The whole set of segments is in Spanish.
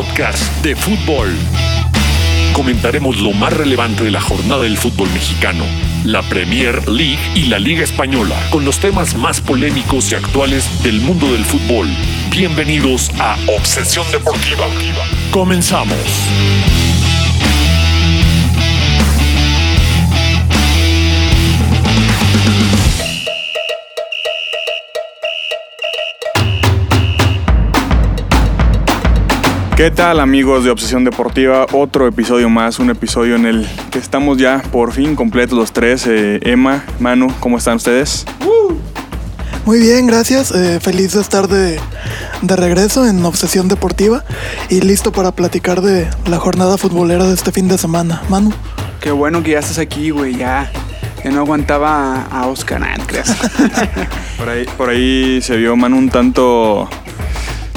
podcast de fútbol. Comentaremos lo más relevante de la jornada del fútbol mexicano, la Premier League y la Liga Española, con los temas más polémicos y actuales del mundo del fútbol. Bienvenidos a Obsesión Deportiva. Comenzamos. ¿Qué tal amigos de Obsesión Deportiva? Otro episodio más, un episodio en el que estamos ya por fin completos los tres. Eh, Emma, Manu, ¿cómo están ustedes? Muy bien, gracias. Eh, feliz de estar de, de regreso en Obsesión Deportiva y listo para platicar de la jornada futbolera de este fin de semana. Manu. Qué bueno que ya estás aquí, güey, ya. Que no aguantaba a, Oscar, creas. Por ahí, por ahí se vio Manu un tanto...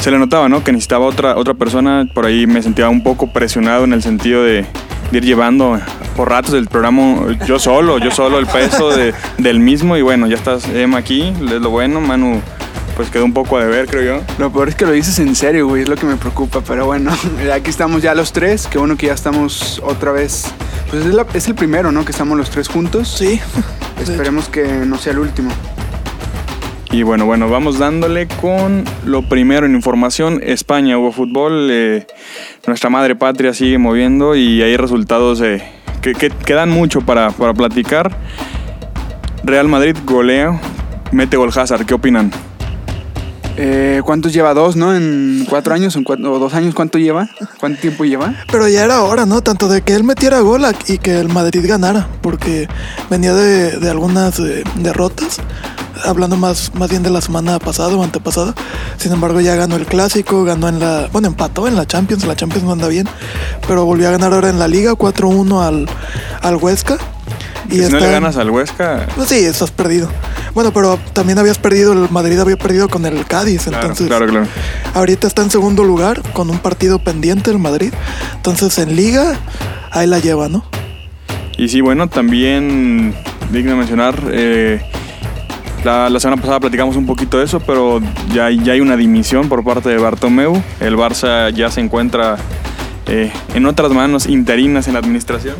Se le notaba, ¿no? Que necesitaba otra, otra persona. Por ahí me sentía un poco presionado en el sentido de, de ir llevando por ratos el programa yo solo, yo solo el peso de- del mismo. Y bueno, ya estás Emma aquí, es lo bueno. Manu pues quedó un poco a deber, creo yo. Lo peor es que lo dices en serio, güey, es lo que me preocupa. Pero bueno, aquí estamos ya los tres. Qué bueno que ya estamos otra vez. Pues es, la- es el primero, ¿no? Que estamos los tres juntos. Sí. Esperemos que no sea el último. Y bueno, bueno, vamos dándole con lo primero en información. España hubo fútbol, eh, nuestra madre patria sigue moviendo y hay resultados eh, que, que- que dan mucho para, para platicar. Real Madrid golea, mete gol Hazard, ¿qué opinan? Eh, ¿Cuántos lleva? ¿Dos, no? ¿En cuatro años? ¿En cuatro, o dos años? ¿Cuánto lleva? ¿Cuánto tiempo lleva? Pero ya era hora, ¿no? Tanto de que él metiera gol y que el Madrid ganara, porque venía de, de algunas eh, derrotas, hablando más, más bien de la semana pasada o antepasada. Sin embargo, ya ganó el clásico, ganó en la. Bueno, empató en la Champions, la Champions no anda bien, pero volvió a ganar ahora en la Liga 4-1 al, al Huesca. si no le ganas al Huesca, Pues sí, estás perdido. Bueno, pero también habías perdido, el Madrid había perdido con el Cádiz, claro, entonces claro, claro. ahorita está en segundo lugar con un partido pendiente el Madrid. Entonces en liga, ahí la lleva, ¿no? Y sí, bueno, también digno de mencionar, eh, la, la semana pasada platicamos un poquito de eso, pero ya, ya hay una dimisión por parte de Bartomeu. El Barça ya se encuentra eh, en otras manos interinas en la administración.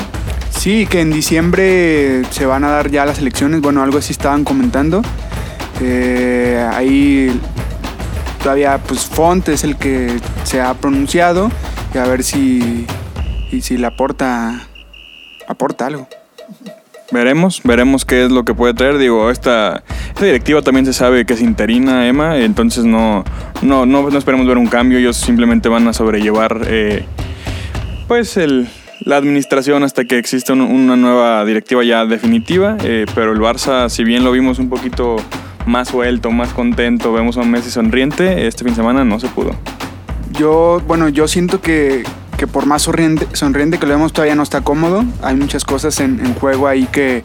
Sí, que en diciembre se van a dar ya las elecciones. Bueno, algo así estaban comentando. Eh, ahí todavía, pues Font es el que se ha pronunciado. Y a ver si, y si le aporta, aporta algo. Veremos, veremos qué es lo que puede traer. Digo, esta, directiva también se sabe que es interina, Emma, entonces no, no, no, esperemos ver un cambio. Ellos simplemente van a sobrellevar eh, pues la administración hasta que exista un- una nueva directiva ya definitiva. eh, pero el Barça, si bien lo vimos un poquito más suelto, más contento, vemos a un Messi sonriente, este fin de semana no se pudo. Yo, bueno, yo siento que, que por más sonriente, que lo vemos todavía no está cómodo. Hay muchas cosas en, en juego ahí que,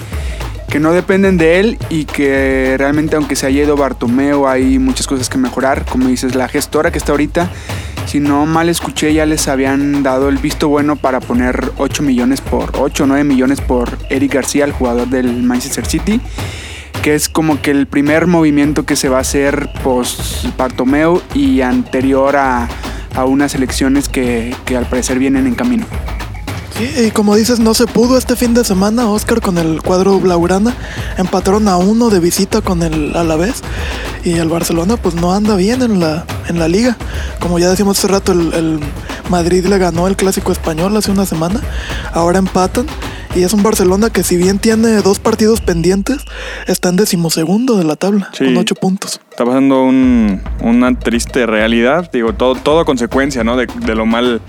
que no dependen de él y que realmente aunque se haya ido Bartomeo hay muchas cosas que mejorar. Como dices, la gestora que está ahorita, si no mal escuché, ya les habían dado el visto bueno para poner 8 millones por 8 o 9 millones por Eric García, el jugador del Manchester City que es como que el primer movimiento que se va a hacer post Bartomeu y anterior a, a unas elecciones que, que al parecer vienen en camino. Sí, y como dices, no se pudo este fin de semana, Oscar, con el cuadro Blaugrana. Empataron a uno de visita con el Alavés. Y el Barcelona, pues no anda bien en la, en la liga. Como ya decíamos hace rato, el, el Madrid le ganó el clásico español hace una semana. Ahora empatan. Y es un Barcelona que, si bien tiene dos partidos pendientes, está en decimosegundo de la tabla, Sí. con ocho puntos. Está pasando un- una triste realidad, digo, todo, todo consecuencia ¿no? de, de lo mal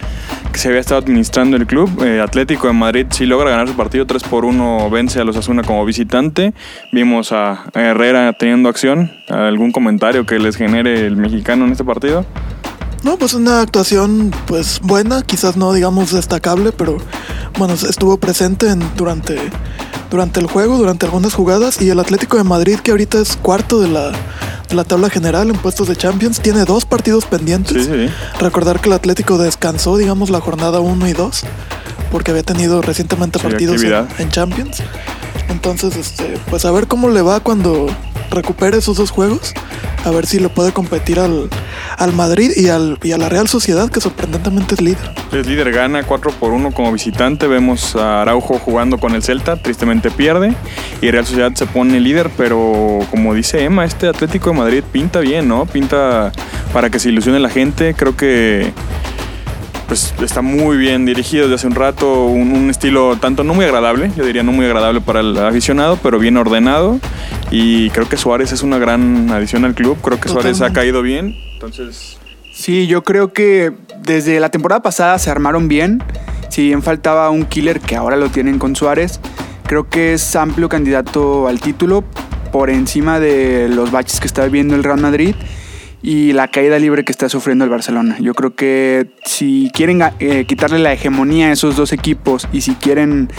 que se había estado administrando el club. Eh, Atlético de Madrid sí logra ganar su partido 3 por 1, vence a los Asuna como visitante. Vimos a, a Herrera teniendo acción. ¿Algún comentario que les genere el mexicano en este partido? No, pues una actuación pues buena, quizás no digamos destacable, pero bueno, estuvo presente en- durante, durante el juego, durante algunas jugadas y el Atlético de Madrid que ahorita es cuarto de la, de la tabla general en puestos de Champions, tiene dos partidos pendientes. Sí, sí, sí. Recordar que el Atlético descansó, digamos, la jornada 1 y 2, porque había tenido recientemente Sí, partidos en, en Champions. Entonces, este, pues a ver cómo le va cuando recupere esos dos juegos. a ver si le puede competir al, al Madrid y, al, y a la Real Sociedad, que sorprendentemente es líder. Es líder, gana 4 por 1 como visitante. Vemos a Araujo jugando con el Celta, tristemente pierde. Y Real Sociedad se pone líder, pero como dice Emma, este Atlético de Madrid pinta bien, ¿no? Pinta para que se ilusione la gente. Creo que pues está muy bien dirigido desde hace un rato, un, un, estilo tanto no muy agradable, yo diría no muy agradable para el aficionado, pero bien ordenado. Y creo que Suárez es una gran adición al club, creo que Suárez ha caído bien, entonces... Sí, yo creo que desde la temporada pasada se armaron bien, si bien faltaba un killer que ahora lo tienen con Suárez, creo que es amplio candidato al título por encima de los baches que está viviendo el Real Madrid y la caída libre que está sufriendo el Barcelona. Yo creo que si quieren eh, quitarle la hegemonía a esos dos equipos y si quieren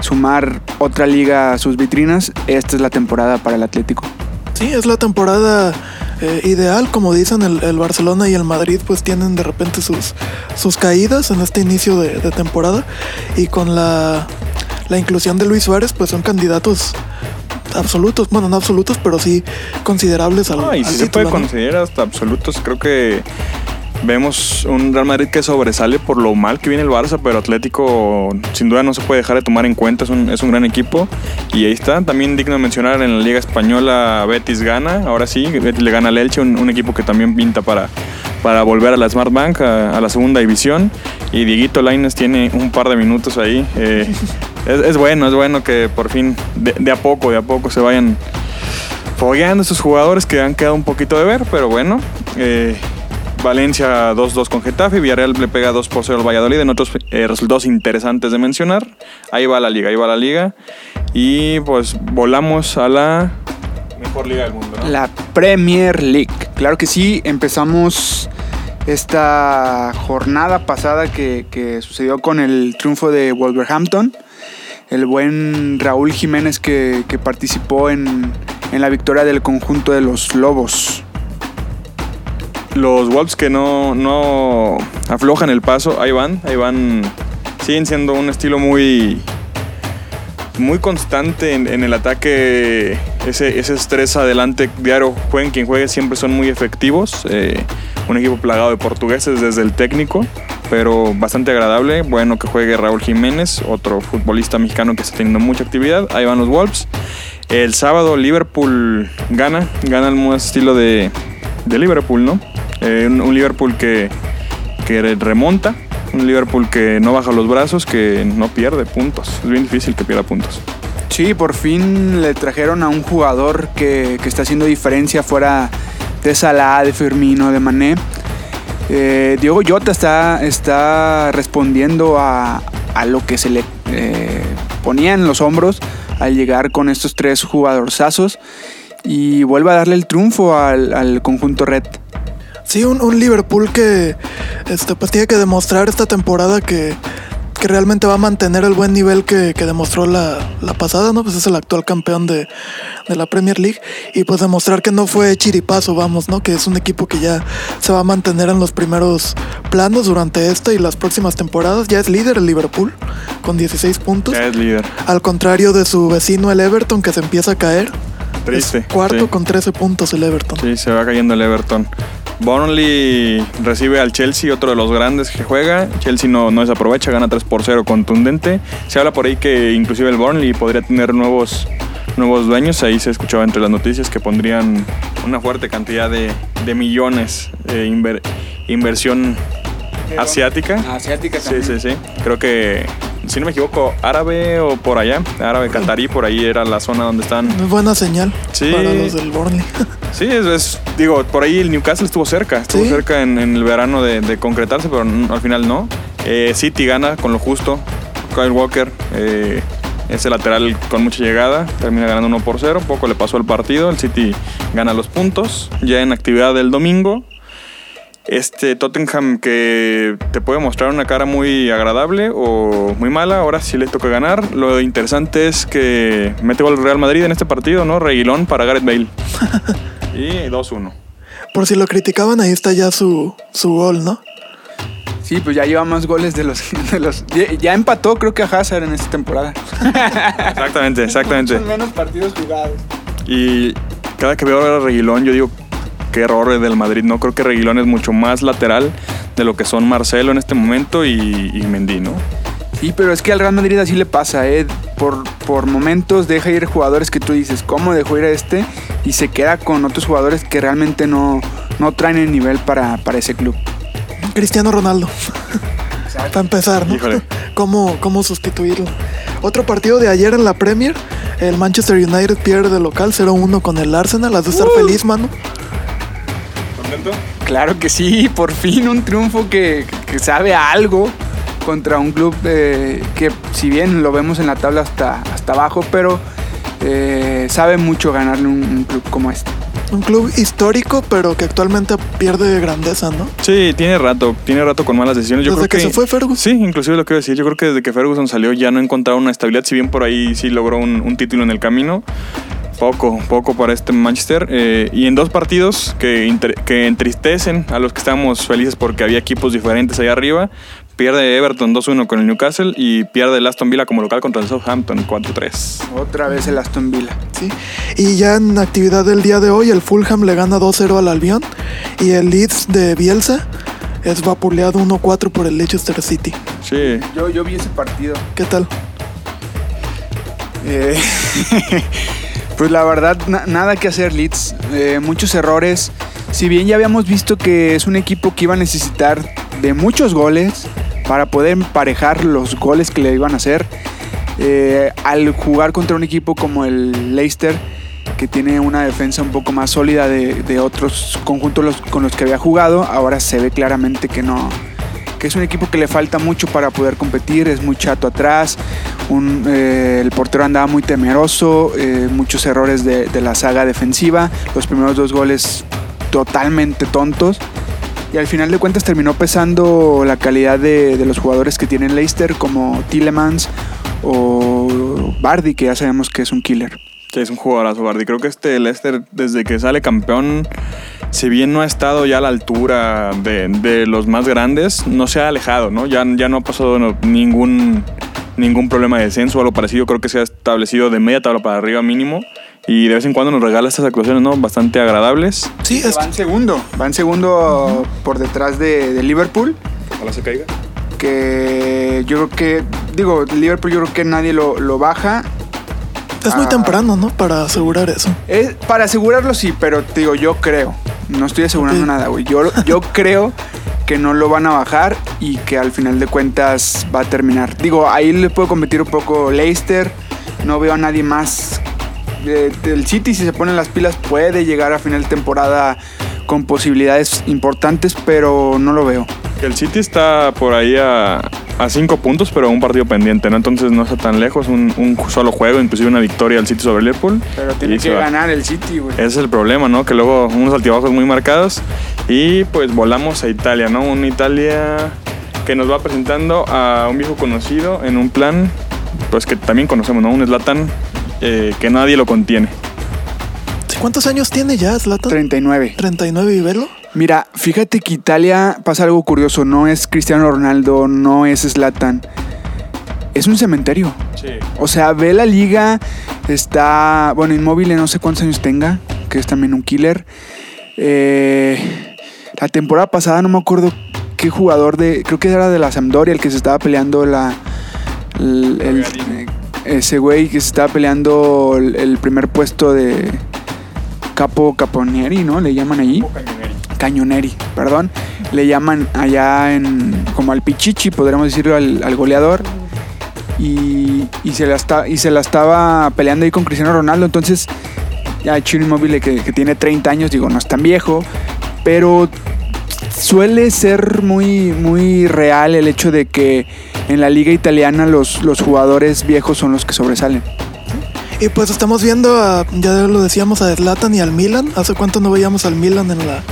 sumar otra liga a sus vitrinas, esta es la temporada para el Atlético. Sí, es la temporada eh, ideal, como dicen, el, el, Barcelona y el Madrid pues tienen de repente sus, sus caídas en este inicio de, de temporada y con la, la inclusión de Luis Suárez pues son candidatos absolutos, bueno, no absolutos, pero sí considerables al, no, y si se puede ¿no? considerar hasta absolutos, creo que vemos un Real Madrid que sobresale por lo mal que viene el Barça, pero Atlético sin duda no se puede dejar de tomar en cuenta, es un, es un gran equipo. Y ahí está, también digno de mencionar en la Liga Española Betis gana, ahora sí, Betis le gana al Elche, un, equipo que también pinta para, para volver a la Smart Bank, a, la segunda división. Y Dieguito Laines tiene un par de minutos ahí, eh, es, bueno, es bueno que por fin de, a poco, de a poco se vayan fogueando estos jugadores que han quedado un poquito de ver, pero bueno. Eh, Valencia 2-2 con Getafe, Villarreal le pega 2 por 0 al Valladolid, en otros eh, resultados interesantes de mencionar. Ahí va la liga, ahí va la liga. Y pues volamos a la mejor liga del mundo. ¿no? La Premier League. Claro que sí, empezamos esta jornada pasada que, sucedió con el triunfo de Wolverhampton. El buen Raúl Jiménez que, participó en la victoria del conjunto de los Lobos los Wolves que no, no aflojan el paso, ahí van, ahí van, siguen siendo un estilo muy, muy constante en, el ataque, ese, ese, estrés adelante diario, jueguen quien juegue, siempre son muy efectivos, eh, un equipo plagado de portugueses desde el técnico, pero bastante agradable, bueno que juegue Raúl Jiménez, otro futbolista mexicano que está teniendo mucha actividad, ahí van los Wolves. El sábado Liverpool gana, gana el estilo de, de Liverpool, ¿no? Eh, un, Liverpool que, que, remonta, un Liverpool que no baja los brazos, que no pierde puntos. Es bien difícil que pierda puntos. Sí, por fin le trajeron a un jugador que, que está haciendo diferencia fuera de Salah, de Firmino, de Mané. Eh, Diego Jota está, está respondiendo a, a, lo que se le eh, ponía en los hombros al llegar con estos tres jugadorzazos y vuelve a darle el triunfo al, al conjunto red. Sí, un, un, Liverpool que este, pues tiene que demostrar esta temporada que, que realmente va a mantener el buen nivel que, que demostró la, la, pasada, ¿no? Pues es el actual campeón de, de, la Premier League. Y pues demostrar que no fue chiripazo, vamos, ¿no? Que es un equipo que ya se va a mantener en los primeros planos durante esta y las próximas temporadas. Ya es líder el Liverpool con 16 puntos. Ya es líder. Al contrario de su vecino el Everton que se empieza a caer. Triste. Es cuarto sí. con 13 puntos el Everton. Sí, se va cayendo el Everton. Burnley recibe al Chelsea, otro de los grandes que juega. Chelsea no, no desaprovecha, gana 3 por 0 contundente. Se habla por ahí que inclusive el Burnley podría tener nuevos, nuevos dueños. Ahí se escuchaba entre las noticias que pondrían una fuerte cantidad de, de millones de inver, inversión asiática. Asiática también. Sí, sí, sí. Creo que si no me equivoco, árabe o por allá, árabe catarí, por ahí era la zona donde están. Muy buena señal sí. para los del Burnley. sí, es, es, digo, por ahí el Newcastle estuvo cerca, estuvo ¿Sí? cerca en, en, el verano de, de concretarse, pero no, al final no. Eh, City gana con lo justo, Kyle Walker. Eh, ese lateral con mucha llegada, termina ganando 1 por 0, poco le pasó al partido, el City gana los puntos, ya en actividad del domingo, este Tottenham que te puede mostrar una cara muy agradable o muy mala, ahora sí le toca ganar. Lo interesante es que mete gol Real Madrid en este partido, ¿no? Reguilón para Gareth Bale. y 2-1. Por si lo criticaban, ahí está ya su, su gol, ¿no? Sí, pues ya lleva más goles de los, de los. Ya empató, creo que a Hazard en esta temporada. exactamente, exactamente. Son menos partidos jugados. Y cada que veo a Reguilón, yo digo, qué errores del Madrid. No creo que Reguilón es mucho más lateral de lo que son Marcelo en este momento y, y Mendy, ¿no? Sí, pero es que al Real Madrid así le pasa, ¿eh? Por, por momentos deja ir jugadores que tú dices, ¿cómo dejó ir a este? Y se queda con otros jugadores que realmente no, no traen el nivel para, para ese club. Cristiano Ronaldo. Para empezar, ¿no? Híjole. ¿Cómo, ¿Cómo sustituirlo? Otro partido de ayer en la Premier. El Manchester United pierde de local 0-1 con el Arsenal. Has de estar feliz, mano. ¿Contento? Claro que sí, por fin un triunfo que, que sabe a algo contra un club eh, que si bien lo vemos en la tabla hasta, hasta abajo, pero eh, sabe mucho ganarle un, un club como este. Un club histórico, pero que actualmente pierde grandeza, ¿no? Sí, tiene rato, tiene rato con malas decisiones. Yo Desde creo que se fue Ferguson. Sí, inclusive lo a decir. Yo creo que desde que Ferguson salió ya no ha encontrado una estabilidad. Si bien por ahí sí logró un, un título en el camino, poco, poco para este Manchester. Eh, y en dos partidos que, entristecen a los que estamos felices porque había equipos diferentes allá arriba. Pierde Everton 2-1 con el Newcastle y pierde el Aston Villa como local contra el Southampton 4-3. Otra vez el Aston Villa. Sí. Y ya en actividad del día de hoy, el Fulham le gana 2-0 al Albion. Y el Leeds de Bielsa es vapuleado 1-4 por el Leicester City. Sí, Yo, yo vi ese partido. ¿Qué tal? Eh, pues la verdad, na- nada que hacer Leeds. Eh, muchos errores. Si bien ya habíamos visto que es un equipo que iba a necesitar de muchos goles para poder emparejar los goles que le iban a hacer, eh, al jugar contra un equipo como el Leicester, que tiene una defensa un poco más sólida de, otros conjuntos con los que había jugado, ahora se ve claramente que no, que es un equipo que le falta mucho para poder competir, es muy chato atrás, eh, el portero andaba muy temeroso, eh, muchos errores de, la saga defensiva, los primeros dos goles totalmente tontos. Y al final de cuentas terminó pesando la calidad de, los jugadores que tiene Leicester, como Tillemans o Bardi, que ya sabemos que es un killer. Sí, es un jugadorazo, Bardi. Creo que este Leicester, desde que sale campeón, si bien no ha estado ya a la altura de, de los más grandes, no se ha alejado, ¿no? Ya, ya no ha pasado no, ningún, ningún problema de descenso o algo parecido. Creo que se ha establecido de media tabla para arriba mínimo. Y de vez en cuando nos regala estas actuaciones, ¿no? Bastante agradables. Sí, es, Va en segundo, va en segundo por detrás de, de Liverpool. Ojalá se caiga. que yo creo que, digo, Liverpool yo creo que nadie lo, lo baja. es muy Ah. temprano, ¿no? Para asegurar eso. Es, para asegurarlo sí, pero te digo, yo creo, no estoy asegurando nada, güey. Yo, yo creo que no lo van a bajar y que al final de cuentas va a terminar. Digo, ahí le puedo competir un poco Leicester, no veo a nadie más. El City si se ponen las pilas puede llegar a final de temporada con posibilidades importantes, pero no lo veo. El City está por ahí a, a cinco puntos, pero un partido pendiente, ¿no? Entonces no está tan lejos. Un, un solo juego, inclusive una victoria al City sobre Liverpool. Pero tiene que ganar el City, güey. Ese es el problema, ¿no? Que luego unos altibajos muy marcados y pues volamos a Italia, ¿no? Una Italia que nos va presentando a un viejo conocido en un plan, pues que también conocemos, ¿no? Un Zlatan eh, que nadie lo contiene. ¿Cuántos años tiene ya Zlatan? 39. 39 y velo. Mira, fíjate que Italia pasa algo curioso. No es Cristiano Ronaldo, no es Zlatan. Es un cementerio. Sí. O sea, ve la liga, está, bueno, inmóvil, no sé cuántos años tenga, que es también un killer. Eh, la temporada pasada no me acuerdo qué jugador de, creo que era de la Sampdoria el que se estaba peleando la, el- el- Gagliardini. ese güey que se estaba peleando el, el primer puesto de Capo Caponieri, ¿no? Le llaman allí. Cañoneri, perdón. Le llaman allá en como al Pichichi, podríamos decirlo al, al goleador. Y, y se la está, y se la estaba peleando ahí con Cristiano Ronaldo. Entonces, ya Chino Inmóvil que, que tiene 30 años, digo, no es tan viejo, pero suele ser muy, muy real el hecho de que en la liga italiana los, los jugadores viejos son los que sobresalen. Y pues estamos viendo, a, ya lo decíamos, a Zlatan y al Milan. ¿Hace cuánto no veíamos al Milan en la,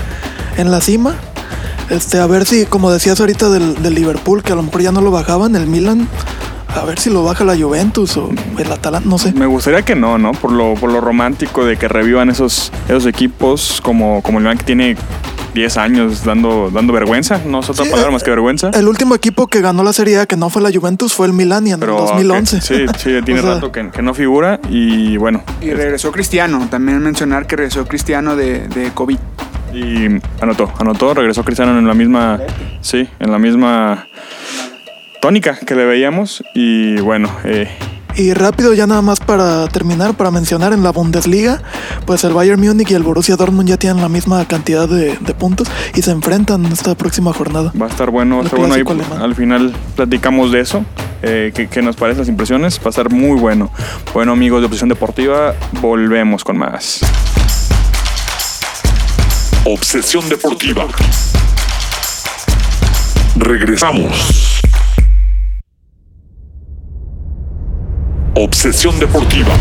en la cima? Este, a ver si, como decías ahorita del, del Liverpool, que a lo mejor ya no lo bajaban, el Milan, a ver si lo baja la Juventus o el Atalanta, no sé. Me gustaría que no, ¿no? Por lo, por lo romántico de que revivan esos, esos equipos como, como el Milan que tiene 10 años dando, dando vergüenza. No es otra Sí, palabra eh, más que vergüenza. El último equipo que ganó la Serie A, que no fue la Juventus, fue el Milan y en Pero el 2011. ok, sí, sí, tiene O sea, rato que, que no figura y bueno. Y regresó Cristiano, también mencionar que regresó Cristiano de, de COVID. Y anotó, anotó, regresó Cristiano en la misma, sí, en la misma tónica que le veíamos. Y bueno, eh, Y rápido, ya nada más para terminar, para mencionar en la Bundesliga, pues el Bayern Múnich y el Borussia Dortmund ya tienen la misma cantidad de, de puntos y se enfrentan esta próxima jornada. va a estar bueno, va a estar bueno. Ahí, al final platicamos de eso, eh, qué, qué nos parecen las impresiones, va a estar muy bueno. Bueno amigos de Obsesión Deportiva, volvemos con más. Obsesión deportiva. Regresamos. Obsesión deportiva.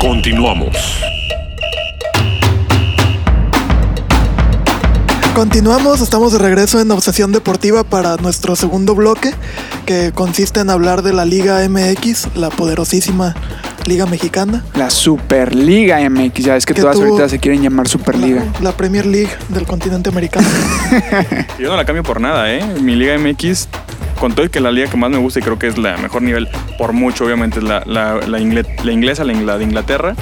Continuamos. Continuamos, estamos de regreso en Obsesión Deportiva para nuestro segundo bloque, que consiste en hablar de la Liga MX, la poderosísima Liga Mexicana. La Superliga MX, ya es que Que todas tuvo- ahorita se quieren llamar Superliga. La, la Premier League del continente americano. Yo no la cambio por nada, ¿eh? Mi Liga MX, con todo y que la liga que más me gusta y creo que es la mejor nivel, por mucho obviamente, es la, la, la ingle- la inglesa, la, de Inglaterra.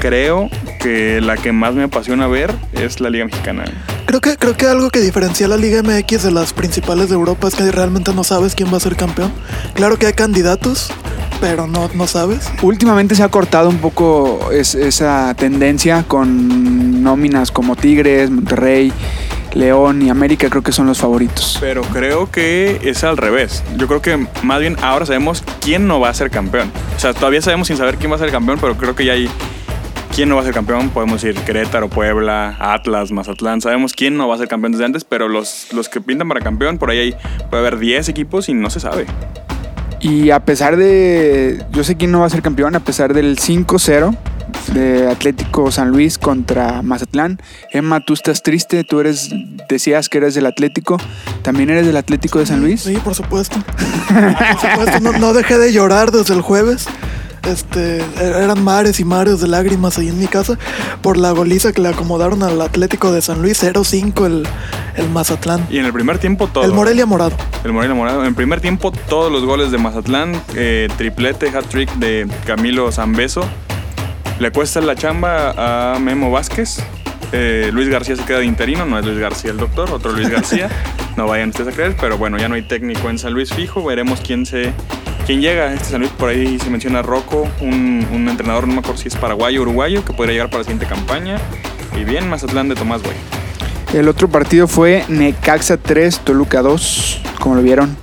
Creo que la que más me apasiona ver es la Liga Mexicana. Creo que, creo que algo que diferencia a la Liga MX de las principales de Europa es que realmente no sabes quién va a ser campeón. Claro que hay candidatos, pero no, no sabes. Últimamente se ha cortado un poco es- esa tendencia con nóminas como Tigres, Monterrey, León y América, creo que son los favoritos. Pero creo que es al revés. Yo creo que más bien ahora sabemos quién no va a ser campeón. O sea, todavía sabemos sin saber quién va a ser campeón, pero creo que ya hay quién no va a ser campeón. Podemos decir Querétaro, Puebla, Atlas, Mazatlán. Sabemos quién no va a ser campeón desde antes, pero los, los que pintan para campeón, por ahí hay- puede haber 10 equipos y no se sabe. Y a pesar de, yo sé quién no va a ser campeón, a pesar del 5-0 de Atlético San Luis contra Mazatlán. Emma, tú estás triste, tú eres, decías que eres del Atlético, ¿también eres del Atlético de San Luis? Sí, por supuesto. Por supuesto, no, no dejé de llorar desde el jueves. Este, eran mares y mares de lágrimas ahí en mi casa por la goliza que le acomodaron al Atlético de San Luis 0-5 el, el Mazatlán. Y en el primer tiempo todo. El Morelia Morado. El Morelia Morado. En primer tiempo, todos los goles de Mazatlán, eh, triplete, hat-trick de Camilo Zambeso. Le cuesta la chamba a Memo Vázquez. Eh, Luis García se queda de interino, no es Luis García el doctor, otro Luis García. no vayan ustedes a creer, pero bueno, ya no hay técnico en San Luis fijo. Veremos quién se quién llega este San Luis. Por ahí se menciona Rocco, un, un entrenador, no me acuerdo si es paraguayo o uruguayo, que podría llegar para la siguiente campaña. Y bien, Mazatlán de Tomás Boy. El otro partido fue Necaxa 3, Toluca 2, como lo vieron.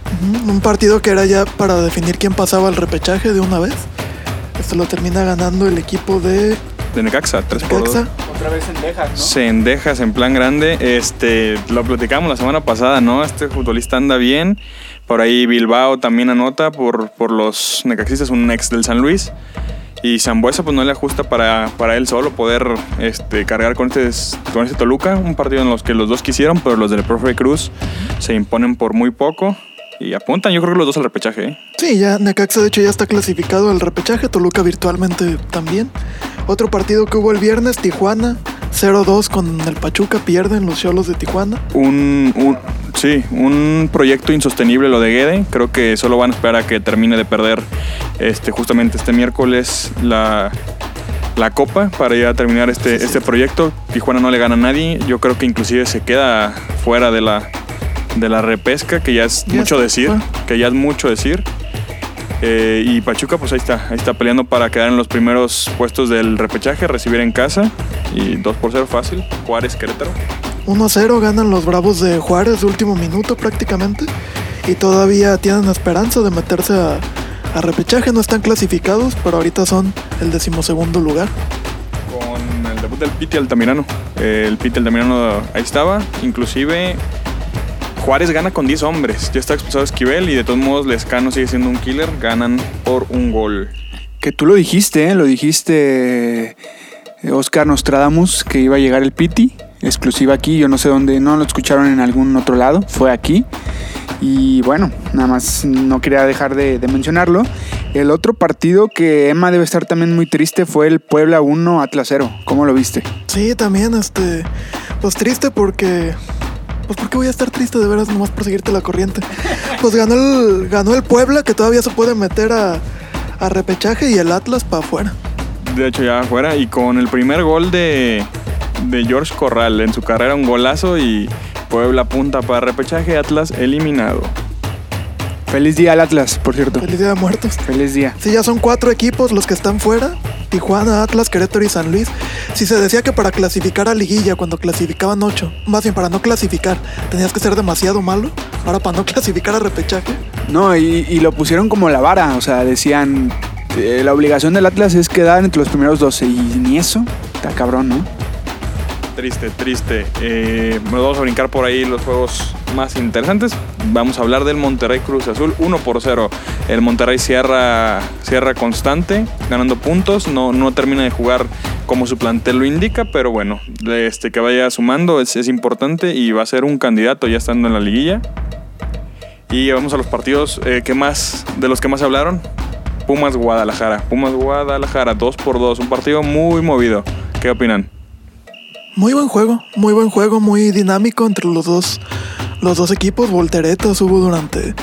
Un partido que era ya para definir quién pasaba al repechaje de una vez. Este lo termina ganando el equipo de De Necaxa, 3 por 2. Necaxa. Otra vez en Texas, Cendejas en plan grande. Este, lo platicamos la semana pasada, ¿no? Este futbolista anda bien. Por ahí Bilbao también anota por, por los necaxistas, un ex del San Luis. Y Zambuesa pues no le ajusta para, para él solo poder este, cargar con este, con este Toluca. Un partido en los que los dos quisieron, pero los del profe Cruz se imponen por muy poco. Y apuntan, yo creo que los dos al repechaje. ¿eh? Sí, ya Necaxa de hecho ya está clasificado al repechaje, Toluca virtualmente también. Otro partido que hubo el viernes, Tijuana, 0-2 con el Pachuca, pierden los Cholos de Tijuana. un, un- sí, un proyecto insostenible lo de Guede. Creo que solo van a esperar a que termine de perder este, justamente este miércoles la, la copa para ya terminar este, este proyecto. Tijuana no le gana a nadie. Yo creo que inclusive se queda fuera de la, de la repesca, que ya es Ya mucho está decir. Que ya es mucho decir. Eh, y Pachuca, pues ahí está, ahí está peleando para quedar en los primeros puestos del repechaje, recibir en casa. Y 2 por 0 fácil. Juárez, Querétaro. 1-0 ganan los Bravos de Juárez último minuto prácticamente. Y todavía tienen esperanza de meterse a, a repechaje, no están clasificados, pero ahorita son el decimosegundo lugar. con el debut del Piti Altamirano. El Piti Altamirano ahí estaba. Inclusive Juárez gana con 10 hombres. Ya está expulsado Esquivel y de todos modos Lescano sigue siendo un killer. Ganan por un gol. Que tú lo dijiste, ¿eh? lo dijiste eh, Oscar Nostradamus, que iba a llegar el Piti, exclusiva aquí, yo no sé dónde, no lo escucharon en algún otro lado, fue aquí. Y bueno, nada más no quería dejar de, de mencionarlo. El otro partido que Emma debe estar también muy triste fue el Puebla 1 Atlas 0. ¿Cómo lo viste? Sí, también, este, pues triste porque, pues porque voy a estar triste de veras nomás por seguirte la corriente. Pues ganó el, ganó el Puebla que todavía se puede meter a, a repechaje y el Atlas para afuera. De hecho, ya afuera. Y con el primer gol de, de George Corral en su carrera, un golazo y Puebla punta para repechaje, Atlas eliminado. Feliz día al Atlas, por cierto. Feliz Día de Muertos. Feliz día. Sí, ya son cuatro equipos los que están fuera. Tijuana, Atlas, Querétaro y San Luis. Si se decía que para clasificar a liguilla, cuando clasificaban ocho, más bien para no clasificar, tenías que ser demasiado malo. Ahora para no clasificar a repechaje. No, y, y lo pusieron como la vara. O sea, decían, eh, la obligación del Atlas es quedar entre los primeros 12. Y ni eso, está cabrón, ¿no? Triste, triste. Eh, vamos a brincar por ahí los juegos más interesantes. Vamos a hablar del Monterrey Cruz Azul 1 por 0. El Monterrey cierra, cierra constante, ganando puntos. No, no termina de jugar como su plantel lo indica, pero bueno, este, que vaya sumando es, es importante y va a ser un candidato ya estando en la liguilla. Y vamos a los partidos eh, que más, de los que más hablaron. Pumas Guadalajara. Pumas Guadalajara 2 por 2. Un partido muy movido. ¿Qué opinan? Muy buen juego, muy buen juego, muy dinámico entre los dos, los dos equipos. Volteretas hubo durante,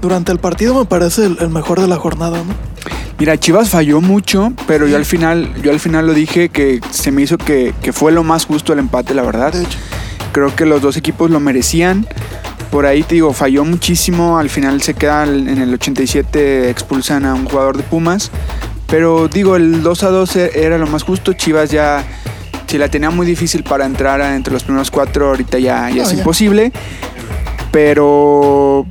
durante el partido, me parece el, el mejor de la jornada, ¿no? Mira, Chivas falló mucho, pero yo al final, yo al final lo dije que se me hizo que, que fue lo más justo el empate, la verdad. De hecho, Creo que los dos equipos lo merecían. Por ahí te digo, falló muchísimo. Al final se queda en el 87, expulsan a un jugador de Pumas. Pero digo, el 2 a 2 era lo más justo. Chivas ya, si la tenía muy difícil para entrar entre los primeros cuatro, ahorita ya, ya No, es ya. imposible. Pero,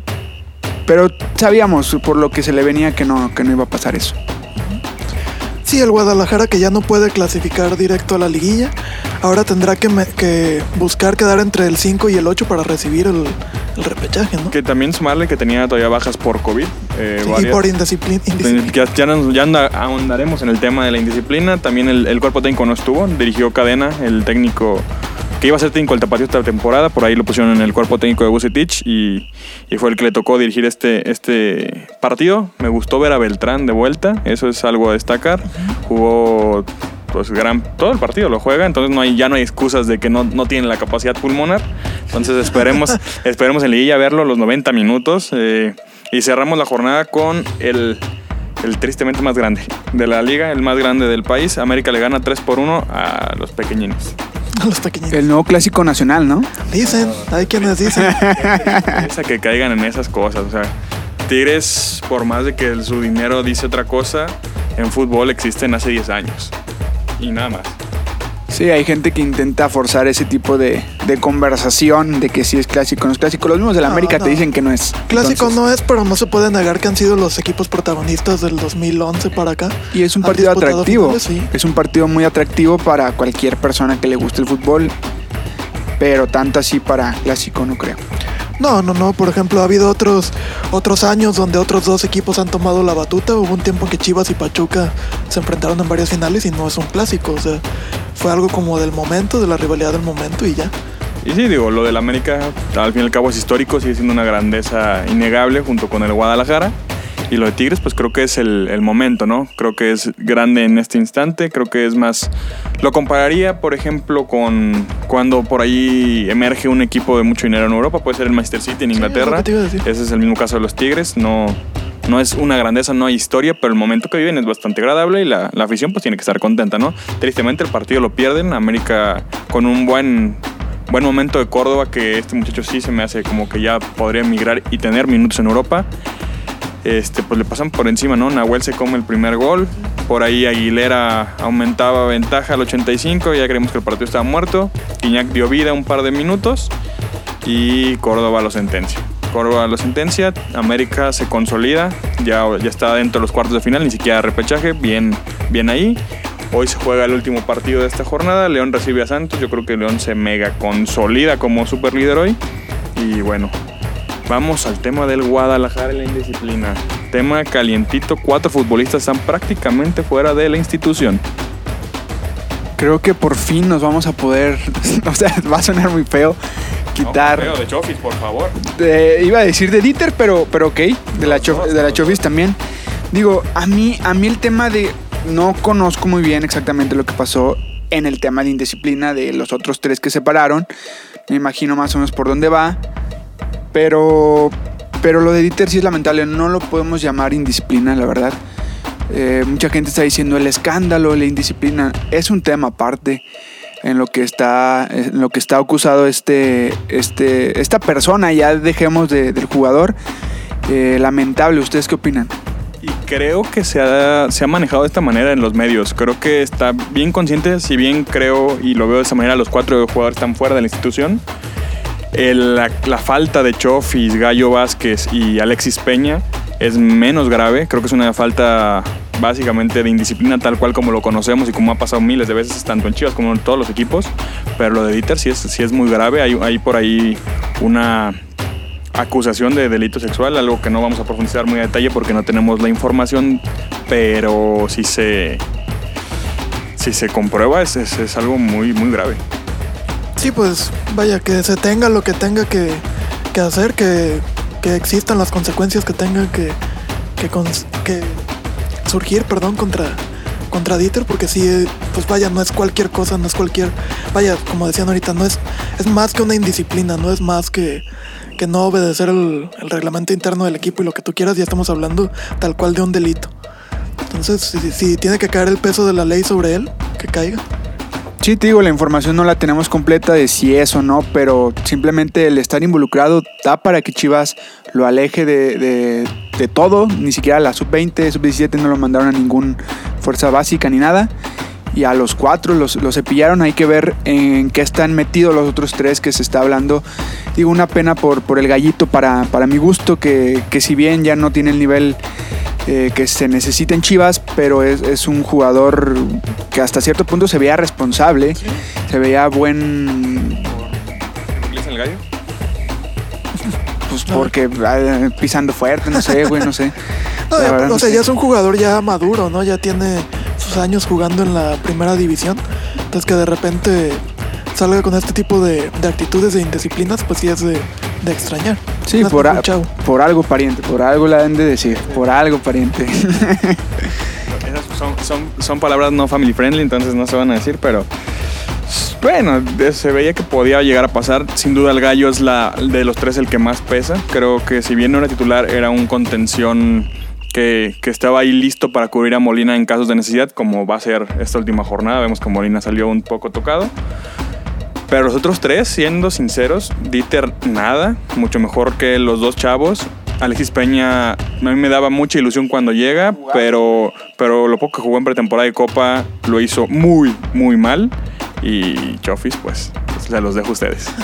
pero sabíamos por lo que se le venía que no, que no iba a pasar eso. Sí, el Guadalajara que ya no puede clasificar directo a la liguilla, ahora tendrá que, me- que buscar quedar entre el 5 y el 8 para recibir el, el repechaje, ¿no? Que también sumarle que tenía todavía bajas por COVID. eh, Sí, y por indisciplina. Ya, ya, nos- ya anda- ahondaremos en el tema de la indisciplina. También el, el cuerpo técnico no estuvo. Dirigió Cadena, el técnico que iba a ser técnico del Tapatío esta temporada. Por ahí lo pusieron en el cuerpo técnico de Bucetich y, y fue el que le tocó dirigir este, este partido. Me gustó ver a Beltrán de vuelta. Eso es algo a destacar. Jugó pues gran todo el partido lo juega, entonces no hay, ya no hay excusas de que no, no tiene la capacidad pulmonar. Entonces esperemos, esperemos en liguilla verlo los 90 minutos. eh, y cerramos la jornada con el, el tristemente más grande de la liga, el más grande del país. América le gana 3 por 1 a los pequeñines. A los pequeñitos. El nuevo clásico nacional, ¿no? Dicen, hay quienes dicen. Esa que caigan en esas cosas. O sea, Tigres, por más de que su dinero dice otra cosa, en fútbol existen hace 10 años. Y nada más. Sí, hay gente que intenta forzar ese tipo de, de conversación de que si es clásico no es clásico. Los mismos de la No, América no. te dicen que no es. Clásico Entonces, no es, pero no se puede negar que han sido los equipos protagonistas del 2011 para acá. Y es un Han partido atractivo. finales, sí. Es un partido muy atractivo para cualquier persona que le guste el fútbol. Pero tanto así para clásico no creo. No, no, no. Por ejemplo, ha habido otros, otros años donde otros dos equipos han tomado la batuta. Hubo un tiempo en que Chivas y Pachuca se enfrentaron en varias finales y no es un clásico. O sea, fue algo como del momento, de la rivalidad del momento y ya. Y sí, digo, lo del América, al fin y al cabo es histórico, sigue siendo una grandeza innegable junto con el Guadalajara. Y lo de Tigres, pues creo que es el, el momento, ¿no? Creo que es grande en este instante, creo que es más... Lo compararía, por ejemplo, con cuando por ahí emerge un equipo de mucho dinero en Europa, puede ser el Manchester City en es Inglaterra. a decir. Ese es el mismo caso de los Tigres, no, no es una grandeza, no hay historia, pero el momento que viven es bastante agradable y la, la afición pues tiene que estar contenta, ¿no? Tristemente el partido lo pierden, América con un buen, buen momento de Córdoba, que este muchacho sí se me hace como que ya podría emigrar y tener minutos en Europa. Este, pues le pasan por encima, ¿no? Nahuel se come el primer gol. Por ahí Aguilera aumentaba ventaja al 85. Ya creímos que el partido estaba muerto. Guiñac dio vida un par de minutos. Y Córdoba lo sentencia. Córdoba lo sentencia. América se consolida. Ya, ya está dentro de los cuartos de final. Ni siquiera repechaje. Bien, bien ahí. Hoy se juega el último partido de esta jornada. León recibe a Santos. Yo creo que León se mega consolida como super líder hoy. Y bueno, Vamos al tema del Guadalajara y la indisciplina. Tema calientito, cuatro futbolistas están prácticamente fuera de la institución. Creo que por fin nos vamos a poder. O sea, va a sonar muy feo. Quitar. No, feo, de Chofis, por favor. de- iba a decir de Dieter, pero, pero ok. De la, Chof- de la Chofis también. Digo, a mí, a mí el tema de. No conozco muy bien exactamente lo que pasó en el tema de indisciplina de los otros tres que se pararon. Me imagino más o menos por dónde va. Pero. Pero lo de Dieter sí es lamentable. No lo podemos llamar indisciplina, la verdad. Eh, mucha gente está diciendo el escándalo, la indisciplina. Es un tema aparte en lo que está, en lo que está acusado este, este, esta persona. Ya dejemos de- del jugador. Eh, lamentable. ¿Ustedes qué opinan? Y creo que se ha, se ha manejado de esta manera en los medios. Creo que está bien consciente, si bien creo y lo veo de esa manera, los cuatro jugadores están fuera de la institución. El- la, falta de Chofis, Gallo Vázquez y Alexis Peña es menos grave. Creo que es una falta básicamente de indisciplina tal cual como lo conocemos y como ha pasado miles de veces tanto en Chivas como en todos los equipos. Pero lo de Dieter sí es, muy grave. Hay, hay por ahí una acusación de delito sexual, algo que no vamos a profundizar muy a detalle porque no tenemos la información, pero si se, si se comprueba es, es- es algo muy, muy grave. Sí, pues vaya, que se tenga lo que tenga que, hacer, que, que existan las consecuencias que tengan que, que, surgir, perdón, contra, contra Dieter, porque sí, pues vaya, no es cualquier cosa, no es cualquier, vaya, como decían ahorita, no es, es más que una indisciplina, no es más que, que no obedecer el, reglamento interno del equipo y lo que tú quieras, ya estamos hablando tal cual de un delito. Entonces, si tiene que caer el peso de la ley sobre él, que caiga. Sí, te digo, la información no la tenemos completa de si es o no, pero simplemente el estar involucrado da para que Chivas lo aleje de, de- de todo, ni siquiera la sub-20, sub-17 no lo mandaron a ningún fuerza básica ni nada. Y a los cuatro los, los cepillaron, hay que ver en qué están metidos los otros tres que se está hablando. Digo, una pena por, por el gallito para, para mi gusto, que, que si bien ya no tiene el nivel eh, que se necesita en Chivas, pero es, es un jugador que hasta cierto punto se veía responsable, se veía buen, ¿Le el gallo? Pues porque ah, pisando fuerte, no sé, güey, no sé. No, ya- verdad, o no sea, sé. ya es un jugador ya maduro, ¿no? Ya tiene sus años jugando en la primera división. Entonces que de repente salga con este tipo de, de actitudes de indisciplinas, pues sí es de, de extrañar. Sí, No por, a- por algo pariente, por algo la han de decir, por algo pariente. Esas son, son, son palabras no family friendly, entonces no se van a decir, pero bueno, se veía que podía llegar a pasar. Sin duda el gallo es la de los tres el que más pesa. Creo que si bien no era titular, era un contención que, que estaba ahí listo para cubrir a Molina en casos de necesidad, como va a ser esta última jornada. Vemos que Molina salió un poco tocado. Pero los otros tres, siendo sinceros, Dieter nada, mucho mejor que los dos chavos. Alexis Peña a mí me daba mucha ilusión cuando llega, pero, pero lo poco que jugó en pretemporada de Copa lo hizo muy, muy mal. Y Chofis, pues, se los dejo a ustedes.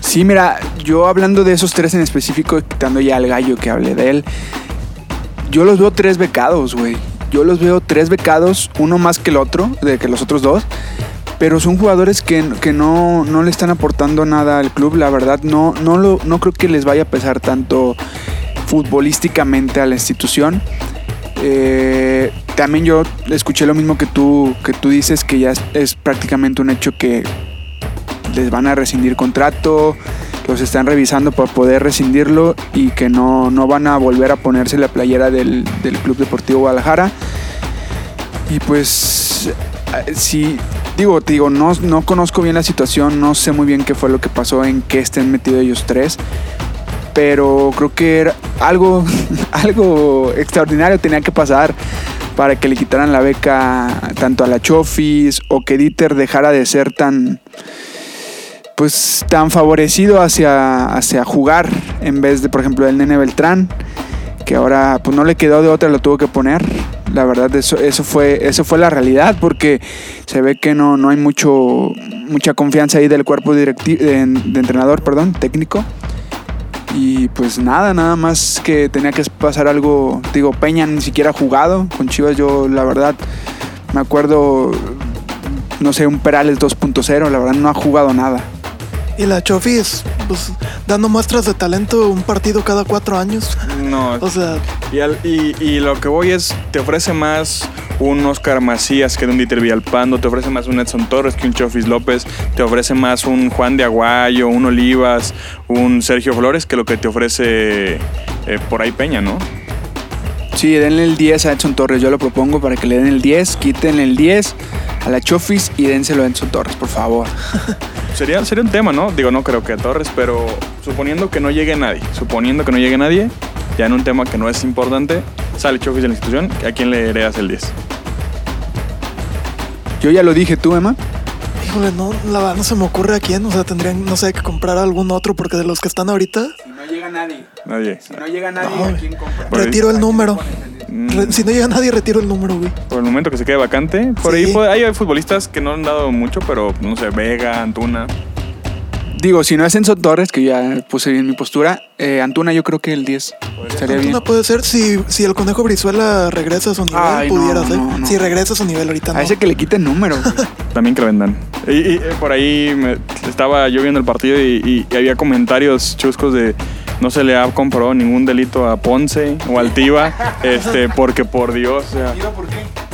Sí, mira, yo hablando de esos tres en específico, quitando ya al gallo que hablé de él, yo los veo tres becados, güey. Yo los veo tres becados, uno más que el otro, de que los otros dos. Pero son jugadores que, que no, no le están aportando nada al club. La verdad, no, no, lo, no creo que les vaya a pesar tanto futbolísticamente a la institución. Eh, también yo escuché lo mismo que tú, que tú dices, que ya es, prácticamente un hecho que les van a rescindir contrato, los están revisando para poder rescindirlo y que no, no van a volver a ponerse la playera del, del Club Deportivo Guadalajara. Y pues, eh, sí, digo, te digo, no, no conozco bien la situación, no sé muy bien qué fue lo que pasó, en qué estén metidos ellos tres. Pero creo que era algo, algo extraordinario tenía que pasar para que le quitaran la beca tanto a la Chofis o que Dieter dejara de ser tan pues tan favorecido hacia, hacia jugar en vez de por ejemplo el nene Beltrán que ahora pues no le quedó de otra lo tuvo que poner. La verdad eso, eso fue eso fue la realidad porque se ve que no, no hay mucho mucha confianza ahí del cuerpo directivo de, de entrenador perdón técnico y pues nada, nada más que tenía que pasar algo. Digo, Peña ni siquiera ha jugado con Chivas. Yo, la verdad, me acuerdo, no sé, un Perales 2.0. La verdad, no ha jugado nada. Y la Chofis, pues dando muestras de talento un partido cada cuatro años. No, O sea, y, al- y- y lo que voy es, te ofrece más un Oscar Macías que de un Dieter Villalpando, te ofrece más un Edson Torres que un Chofis López, te ofrece más un Juan de Aguayo, un Olivas, un Sergio Flores que lo que te ofrece eh, por ahí Peña, ¿no? Sí, denle el 10 a Edson Torres. Yo lo propongo para que le den el 10, quiten el 10 a la Chofis y dénselo a Edson Torres, por favor. Sería, sería un tema, ¿no? Digo, no creo que a Torres, pero suponiendo que no llegue nadie, suponiendo que no llegue nadie, ya en un tema que no es importante, sale Chofis de la institución, ¿a quién le heredas el 10? Yo ya lo dije, ¿tú, Emma? Híjole, no, la verdad no se me ocurre a quién. O sea, tendrían, no sé, que comprar algún otro porque de los que están ahorita, Si no llega nadie. Nadie. Si no llega nadie, No. ¿a quién compra? Por ahí. retiro el número. Mm, si no llega nadie, retiro el número, güey. por el momento que se quede vacante. Por Sí. ahí hay futbolistas que no han dado mucho, pero no sé, Vega, Antuna. Digo, si no es Enzo Torres, que ya puse bien mi postura, eh, Antuna yo creo que el 10 estaría bien. Antuna puede ser si, si el conejo Brizuela regresa a su nivel, Ay, no, pudiera ser. no, no. Si regresa a su nivel ahorita no. A ese que le quiten número. También que lo vendan. Y, y, eh, por ahí me- estaba yo viendo el partido y, y- y había comentarios chuscos de no se le ha comprado ningún delito a Ponce o al Tiva, este, porque por Dios, o sea,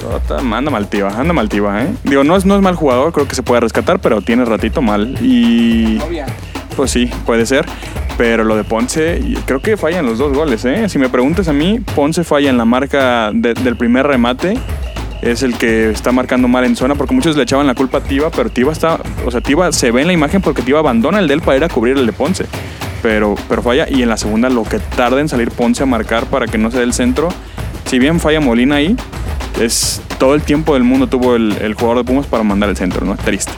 Tota, anda mal Tiva, anda mal Tiva, ¿eh? Digo, no es, no es mal jugador, creo que se puede rescatar, pero tiene ratito mal. Y pues sí, puede ser. Pero lo de Ponce, creo que fallan los dos goles, ¿eh? Si me preguntas a mí, Ponce falla en la marca de- del primer remate. Es el que está marcando mal en zona, porque muchos le echaban la culpa a Tiva, pero Tiva está, o sea, Tiva se ve en la imagen porque Tiva abandona el de él para ir a cubrir el de Ponce. Pero, pero falla, y en la segunda lo que tarda en salir Ponce a marcar para que no se dé el centro. Si bien falla Molina ahí, es todo el tiempo del mundo tuvo el, el jugador de Pumas para mandar el centro, ¿no? Triste.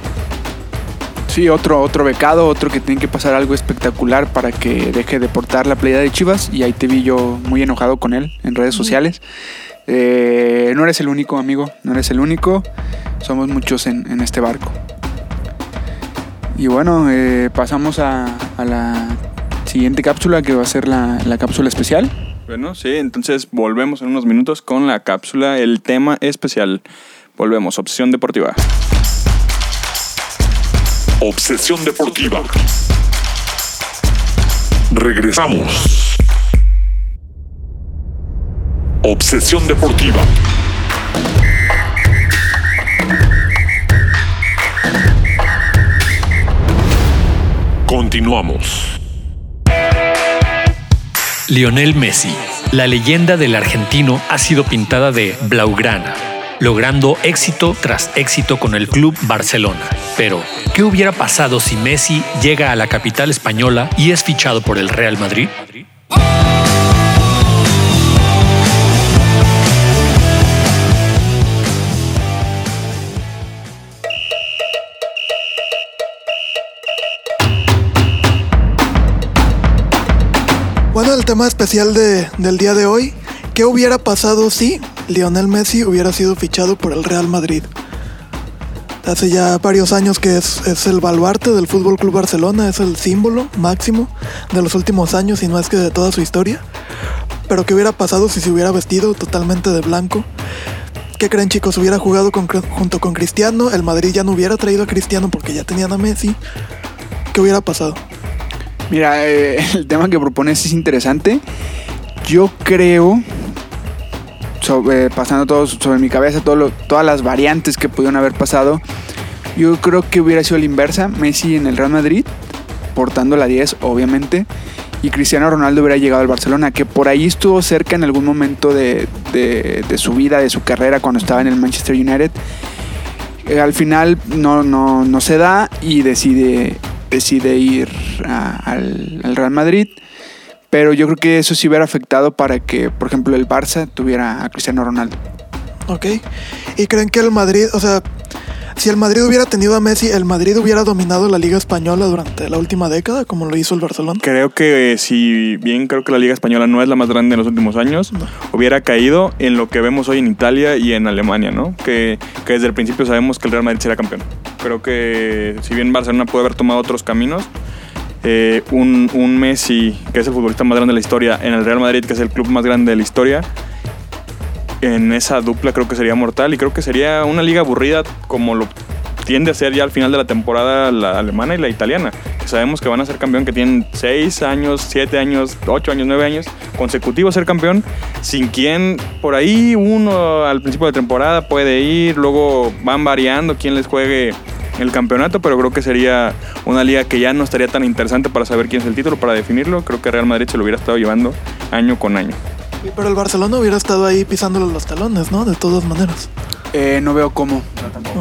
Sí, otro, otro becado, otro que tiene que pasar algo espectacular para que deje de portar la playera de Chivas. Y ahí te vi yo muy enojado con él en redes sociales. Eh, no eres el único, amigo, no eres el único. Somos muchos en, en este barco. Y bueno, eh, pasamos a, a la siguiente cápsula que va a ser la, la cápsula especial. Bueno, sí, entonces volvemos en unos minutos con la cápsula, el tema especial. Volvemos, opción deportiva. Obsesión deportiva. Regresamos. Obsesión deportiva. Continuamos. Lionel Messi, la leyenda del argentino, ha sido pintada de blaugrana, logrando éxito tras éxito con el club Barcelona. Pero, ¿qué hubiera pasado si Messi llega a la capital española y es fichado por el Real Madrid? El tema especial de- del día de hoy, ¿qué hubiera pasado si Lionel Messi hubiera sido fichado por el Real Madrid? Hace ya varios años que es, el baluarte del Fútbol Club Barcelona, es el símbolo máximo de los últimos años y no es que de toda su historia. Pero ¿qué hubiera pasado si se hubiera vestido totalmente de blanco? ¿Qué creen chicos? Hubiera jugado junto con Cristiano, el Madrid ya no hubiera traído a Cristiano porque ya tenían a Messi. ¿Qué hubiera pasado? Mira, eh, el tema que propones es interesante. Yo creo, sobre- pasando todo sobre mi cabeza, todo todas las variantes que pudieron haber pasado, yo creo que hubiera sido la inversa. Messi en el Real Madrid, portando la 10, obviamente, y Cristiano Ronaldo hubiera llegado al Barcelona, que por ahí estuvo cerca en algún momento de, de- de su vida, de su carrera, cuando estaba en el Manchester United. Eh, al final no, no, no se da y decide, decide ir a- al, al Real Madrid. Pero yo creo que eso sí hubiera afectado para que, por ejemplo, el Barça tuviera a Cristiano Ronaldo. Ok. ¿Y creen que el Madrid, o sea, si el Madrid hubiera tenido a Messi, el Madrid hubiera dominado la Liga Española durante la última década, como lo hizo el Barcelona? Creo que eh, si bien creo que la Liga Española no es la más grande en los últimos años, hubiera caído en lo que vemos hoy en Italia y en Alemania, ¿no? Que, que desde el principio sabemos que el Real Madrid será campeón. Creo que si bien Barcelona puede haber tomado otros caminos, eh, un, un Messi, que es el futbolista más grande de la historia, en el Real Madrid, que es el club más grande de la historia, en esa dupla creo que sería mortal y creo que sería una liga aburrida como lo tiende a ser ya al final de la temporada la alemana y la italiana. Sabemos que van a ser campeón, que tienen 6 años, 7 años, 8 años, 9 años consecutivos ser campeón, sin quien por ahí uno al principio de temporada puede ir, luego van variando quién les juegue el campeonato, pero creo que sería una liga que ya no estaría tan interesante para saber quién es el título, para definirlo. Creo que Real Madrid se lo hubiera estado llevando año con año. Pero el Barcelona hubiera estado ahí pisándole los talones, ¿no? De todas maneras. Eh, no veo cómo.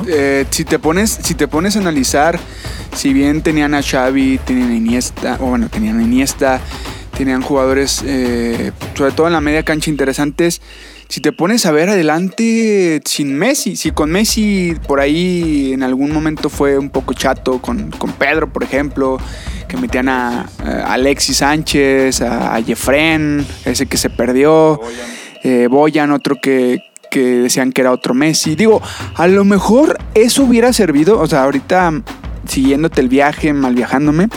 Eh, si te pones, si te pones a analizar, si bien tenían a Xavi, tenían a Iniesta, o bueno, tenían a Iniesta, tenían jugadores, eh, sobre todo en la media cancha, interesantes. Si te pones a ver adelante sin Messi, si con Messi por ahí en algún momento fue un poco chato, con, con Pedro, por ejemplo, que metían a, a Alexis Sánchez, a, a Jefren, ese que se perdió, eh, Boyan, otro que, que decían que era otro Messi. Digo, a lo mejor eso hubiera servido, o sea, ahorita siguiéndote el viaje, mal viajándome,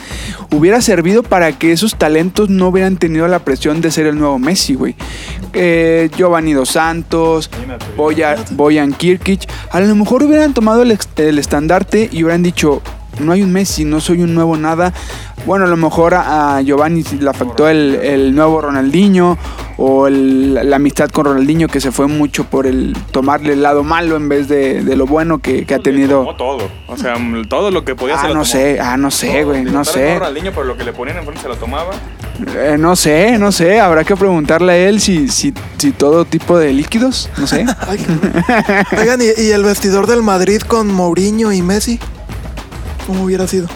hubiera servido para que esos talentos no hubieran tenido la presión de ser el nuevo Messi, güey. Eh, Giovanni Dos Santos, Boyan, Boyan Kirkic, a lo mejor hubieran tomado el, el estandarte y hubieran dicho, no hay un Messi, no soy un nuevo nada. Bueno, a lo mejor a, a Giovanni le afectó el, el nuevo Ronaldinho o el- la amistad con Ronaldinho que se fue mucho por el tomarle el lado malo en vez de, de lo bueno que, que ha tenido. Tomó todo. O sea, todo lo que podía Ah, se lo no tomó. sé, ah, no sé, güey, no sé. Ronaldinho, pero lo que le ponían enfrente se lo tomaba. Eh, no sé, no sé, habrá que preguntarle a él si, si, si todo tipo de líquidos, no sé. Ay, Oigan, ¿y, y el vestidor del Madrid con Mourinho y Messi? ¿Cómo hubiera sido?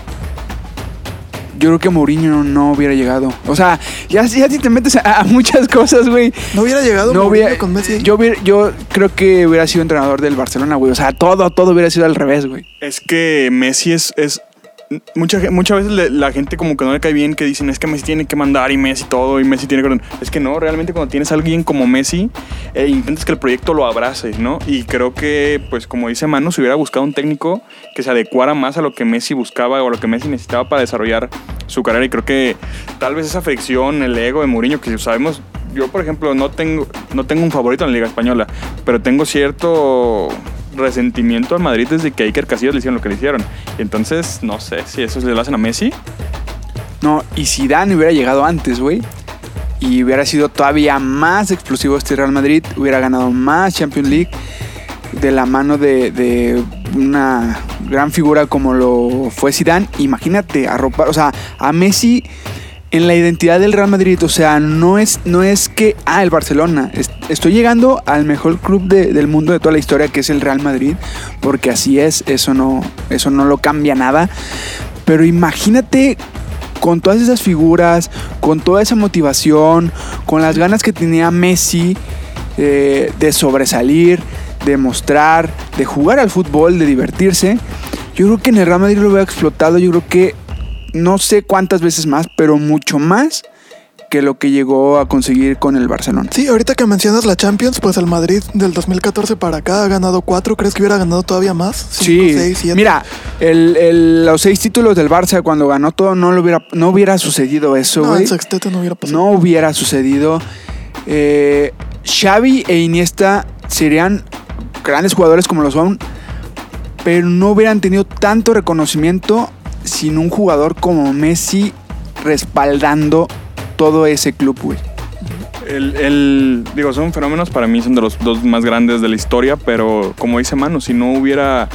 Yo creo que Mourinho no, no hubiera llegado. O sea, ya, ya si te metes a, a muchas cosas, güey. ¿No hubiera llegado No Mourinho hubiera, con Messi? yo, hubiera- yo creo que hubiera sido entrenador del Barcelona, güey. O sea, todo, todo hubiera sido al revés, güey. Es que Messi es. es mucha, muchas veces la gente como que no le cae bien que dicen es que Messi tiene que mandar y Messi todo y Messi tiene que... Es que no, realmente cuando tienes a alguien como Messi, eh, intentas que el proyecto lo abrace, ¿no? Y creo que, pues como dice Manu, se hubiera buscado un técnico que se adecuara más a lo que Messi buscaba o lo que Messi necesitaba para desarrollar su carrera. Y creo que tal vez esa fricción, el ego de Mourinho, que sabemos... Yo, por ejemplo, no tengo, no tengo un favorito en la Liga Española, pero tengo cierto resentimiento al Madrid desde que a Iker Casillas le hicieron lo que le hicieron. Entonces, no sé si eso le lo hacen a Messi. No, y si Dan hubiera llegado antes, güey. Y hubiera sido todavía más explosivo este Real Madrid. Hubiera ganado más Champions League. De la mano de, de una gran figura como lo fue Zidane. Imagínate, arropar, o sea, a Messi en la identidad del Real Madrid. O sea, no es, no es que, ah, el Barcelona. Es- estoy llegando al mejor club de- del mundo de toda la historia, que es el Real Madrid. Porque así es, eso no, eso no lo cambia nada. Pero imagínate con todas esas figuras, con toda esa motivación, con las ganas que tenía Messi eh, de sobresalir, de mostrar, de jugar al fútbol, de divertirse. Yo creo que en el Real Madrid lo hubiera explotado, yo creo que no sé cuántas veces más, pero mucho más que lo que llegó a conseguir con el Barcelona. Sí, ahorita que mencionas la Champions, pues el Madrid del 2014 para acá ha ganado cuatro. ¿Crees que hubiera ganado todavía más? Cinco, Sí, seis, siete. mira, el- el- los seis títulos del Barça cuando ganó todo no, lo hubiera, no hubiera sucedido eso, No, el sextete no hubiera pasado. no hubiera sucedido. Eh, Xavi e Iniesta serían grandes jugadores como lo son, pero no hubieran tenido tanto reconocimiento sin un jugador como Messi respaldando todo ese club, güey. El, el- digo, son fenómenos para mí, son de los dos más grandes de la historia, pero como dice Manu, si no hubiera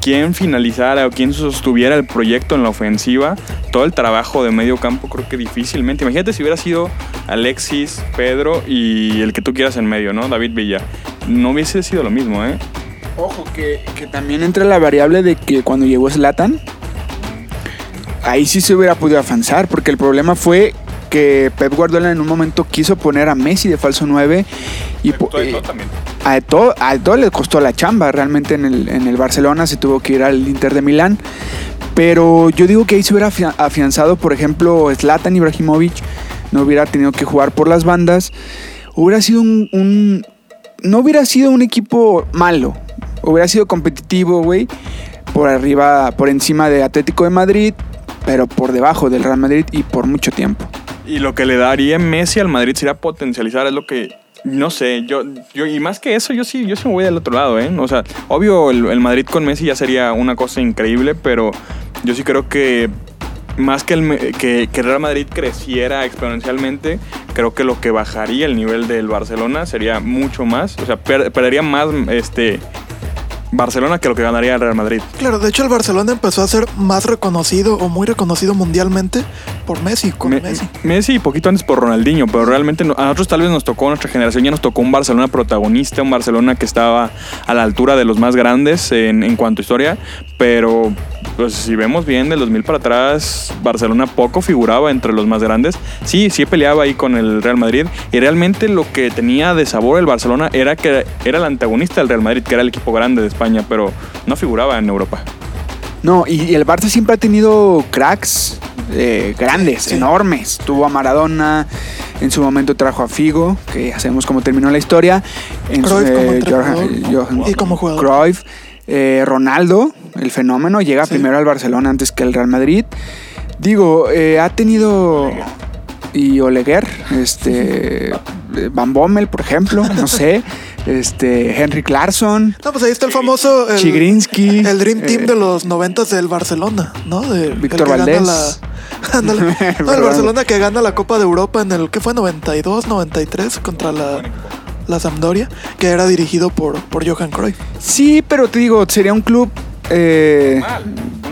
quien finalizara o quien sostuviera el proyecto en la ofensiva, todo el trabajo de medio campo creo que difícilmente. Imagínate si hubiera sido Alexis, Pedro y el que tú quieras en medio, ¿no? David Villa. No hubiese sido lo mismo, ¿eh? Ojo, que, que también entra la variable de que cuando llegó Zlatan, ahí sí se hubiera podido avanzar, porque el problema fue que Pep Guardiola en un momento quiso poner a Messi de falso 9 y, po- eh, también. a todo, a todo le costó la chamba. Realmente en el, en el Barcelona se tuvo que ir al Inter de Milán. Pero yo digo que ahí se hubiera afia- afianzado, por ejemplo, Zlatan Ibrahimovic. No hubiera tenido que jugar por las bandas. Hubiera sido un, un- No hubiera sido un equipo malo. Hubiera sido competitivo, güey. Por arriba, por encima de Atlético de Madrid. Pero por debajo del Real Madrid y por mucho tiempo. Y lo que le daría Messi al Madrid sería potencializar, es lo que. No sé, yo, yo, y más que eso, yo sí, yo sí me voy del otro lado, ¿eh? O sea, obvio, el, el Madrid con Messi ya sería una cosa increíble, pero yo sí creo que más que el, que, que Real Madrid creciera exponencialmente, creo que lo que bajaría el nivel del Barcelona sería mucho más, o sea, per- perdería más este, Barcelona que lo que ganaría el Real Madrid. Claro, de hecho el Barcelona empezó a ser más reconocido o muy reconocido mundialmente por Messi, con Me- Messi. Messi y poquito antes por Ronaldinho, pero realmente a nosotros tal vez nos tocó, nuestra generación ya nos tocó un Barcelona protagonista, un Barcelona que estaba a la altura de los más grandes en, en cuanto a historia, pero pues si vemos bien del 2000 para atrás, Barcelona poco figuraba entre los más grandes. Sí, sí peleaba ahí con el Real Madrid y realmente lo que tenía de sabor el Barcelona era que era el antagonista del Real Madrid, que era el equipo grande de España, pero no figuraba en Europa. No, y, el Barça siempre ha tenido cracks eh, grandes, Sí. enormes. Tuvo a Maradona, en su momento trajo a Figo, que ya sabemos cómo terminó la historia. En su- Cruyff como eh, Johan- y como jugador. Cruyff, eh, Ronaldo, el fenómeno, llega Sí. primero al Barcelona antes que al Real Madrid. Digo, eh, ha tenido... Y Oleguer, este... eh, Van Bommel, por ejemplo, no sé. Este, Henry Clarkson. No, pues ahí está el famoso... El, Chigrinsky, El Dream Team eh, de los noventas del Barcelona, ¿no? De, Víctor que gana Valdés. la-. No, el. Barcelona que gana la Copa de Europa en el... ¿Qué fue? 92, 93 contra la... La Sampdoria, que era dirigido por, por Johan Cruyff. Sí, pero te digo, sería un club. eh,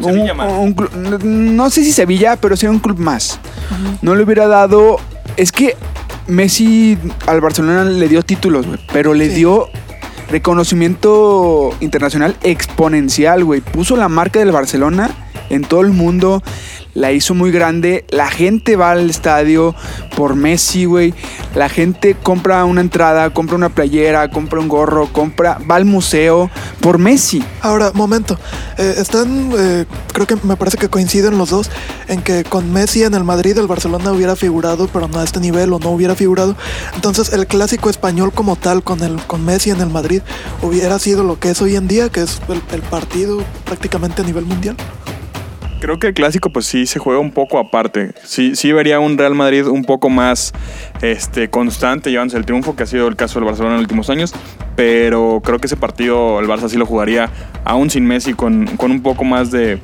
un- más. un club- no sé si Sevilla, pero sería un club más. No le hubiera dado. Es que Messi al Barcelona le dio títulos, güey, pero le Sí. dio reconocimiento internacional exponencial, güey. Puso la marca del Barcelona en todo el mundo. La hizo muy grande. La gente va al estadio por Messi, güey. La gente compra una entrada, compra una playera, compra un gorro, compra, va al museo por Messi. Ahora, momento. Eh, están, eh, creo que me parece que coinciden los dos en que con Messi en el Madrid el Barcelona hubiera figurado, pero no a este nivel o no hubiera figurado. Entonces, el clásico español como tal con el con Messi en el Madrid hubiera sido lo que es hoy en día, que es el, el partido prácticamente a nivel mundial. Creo que el clásico pues sí se juega un poco aparte. Sí, sí vería un Real Madrid un poco más este, constante llevándose el triunfo, que ha sido el caso del Barcelona en los últimos años. Pero creo que ese partido el Barça sí lo jugaría aún sin Messi con, con un poco más de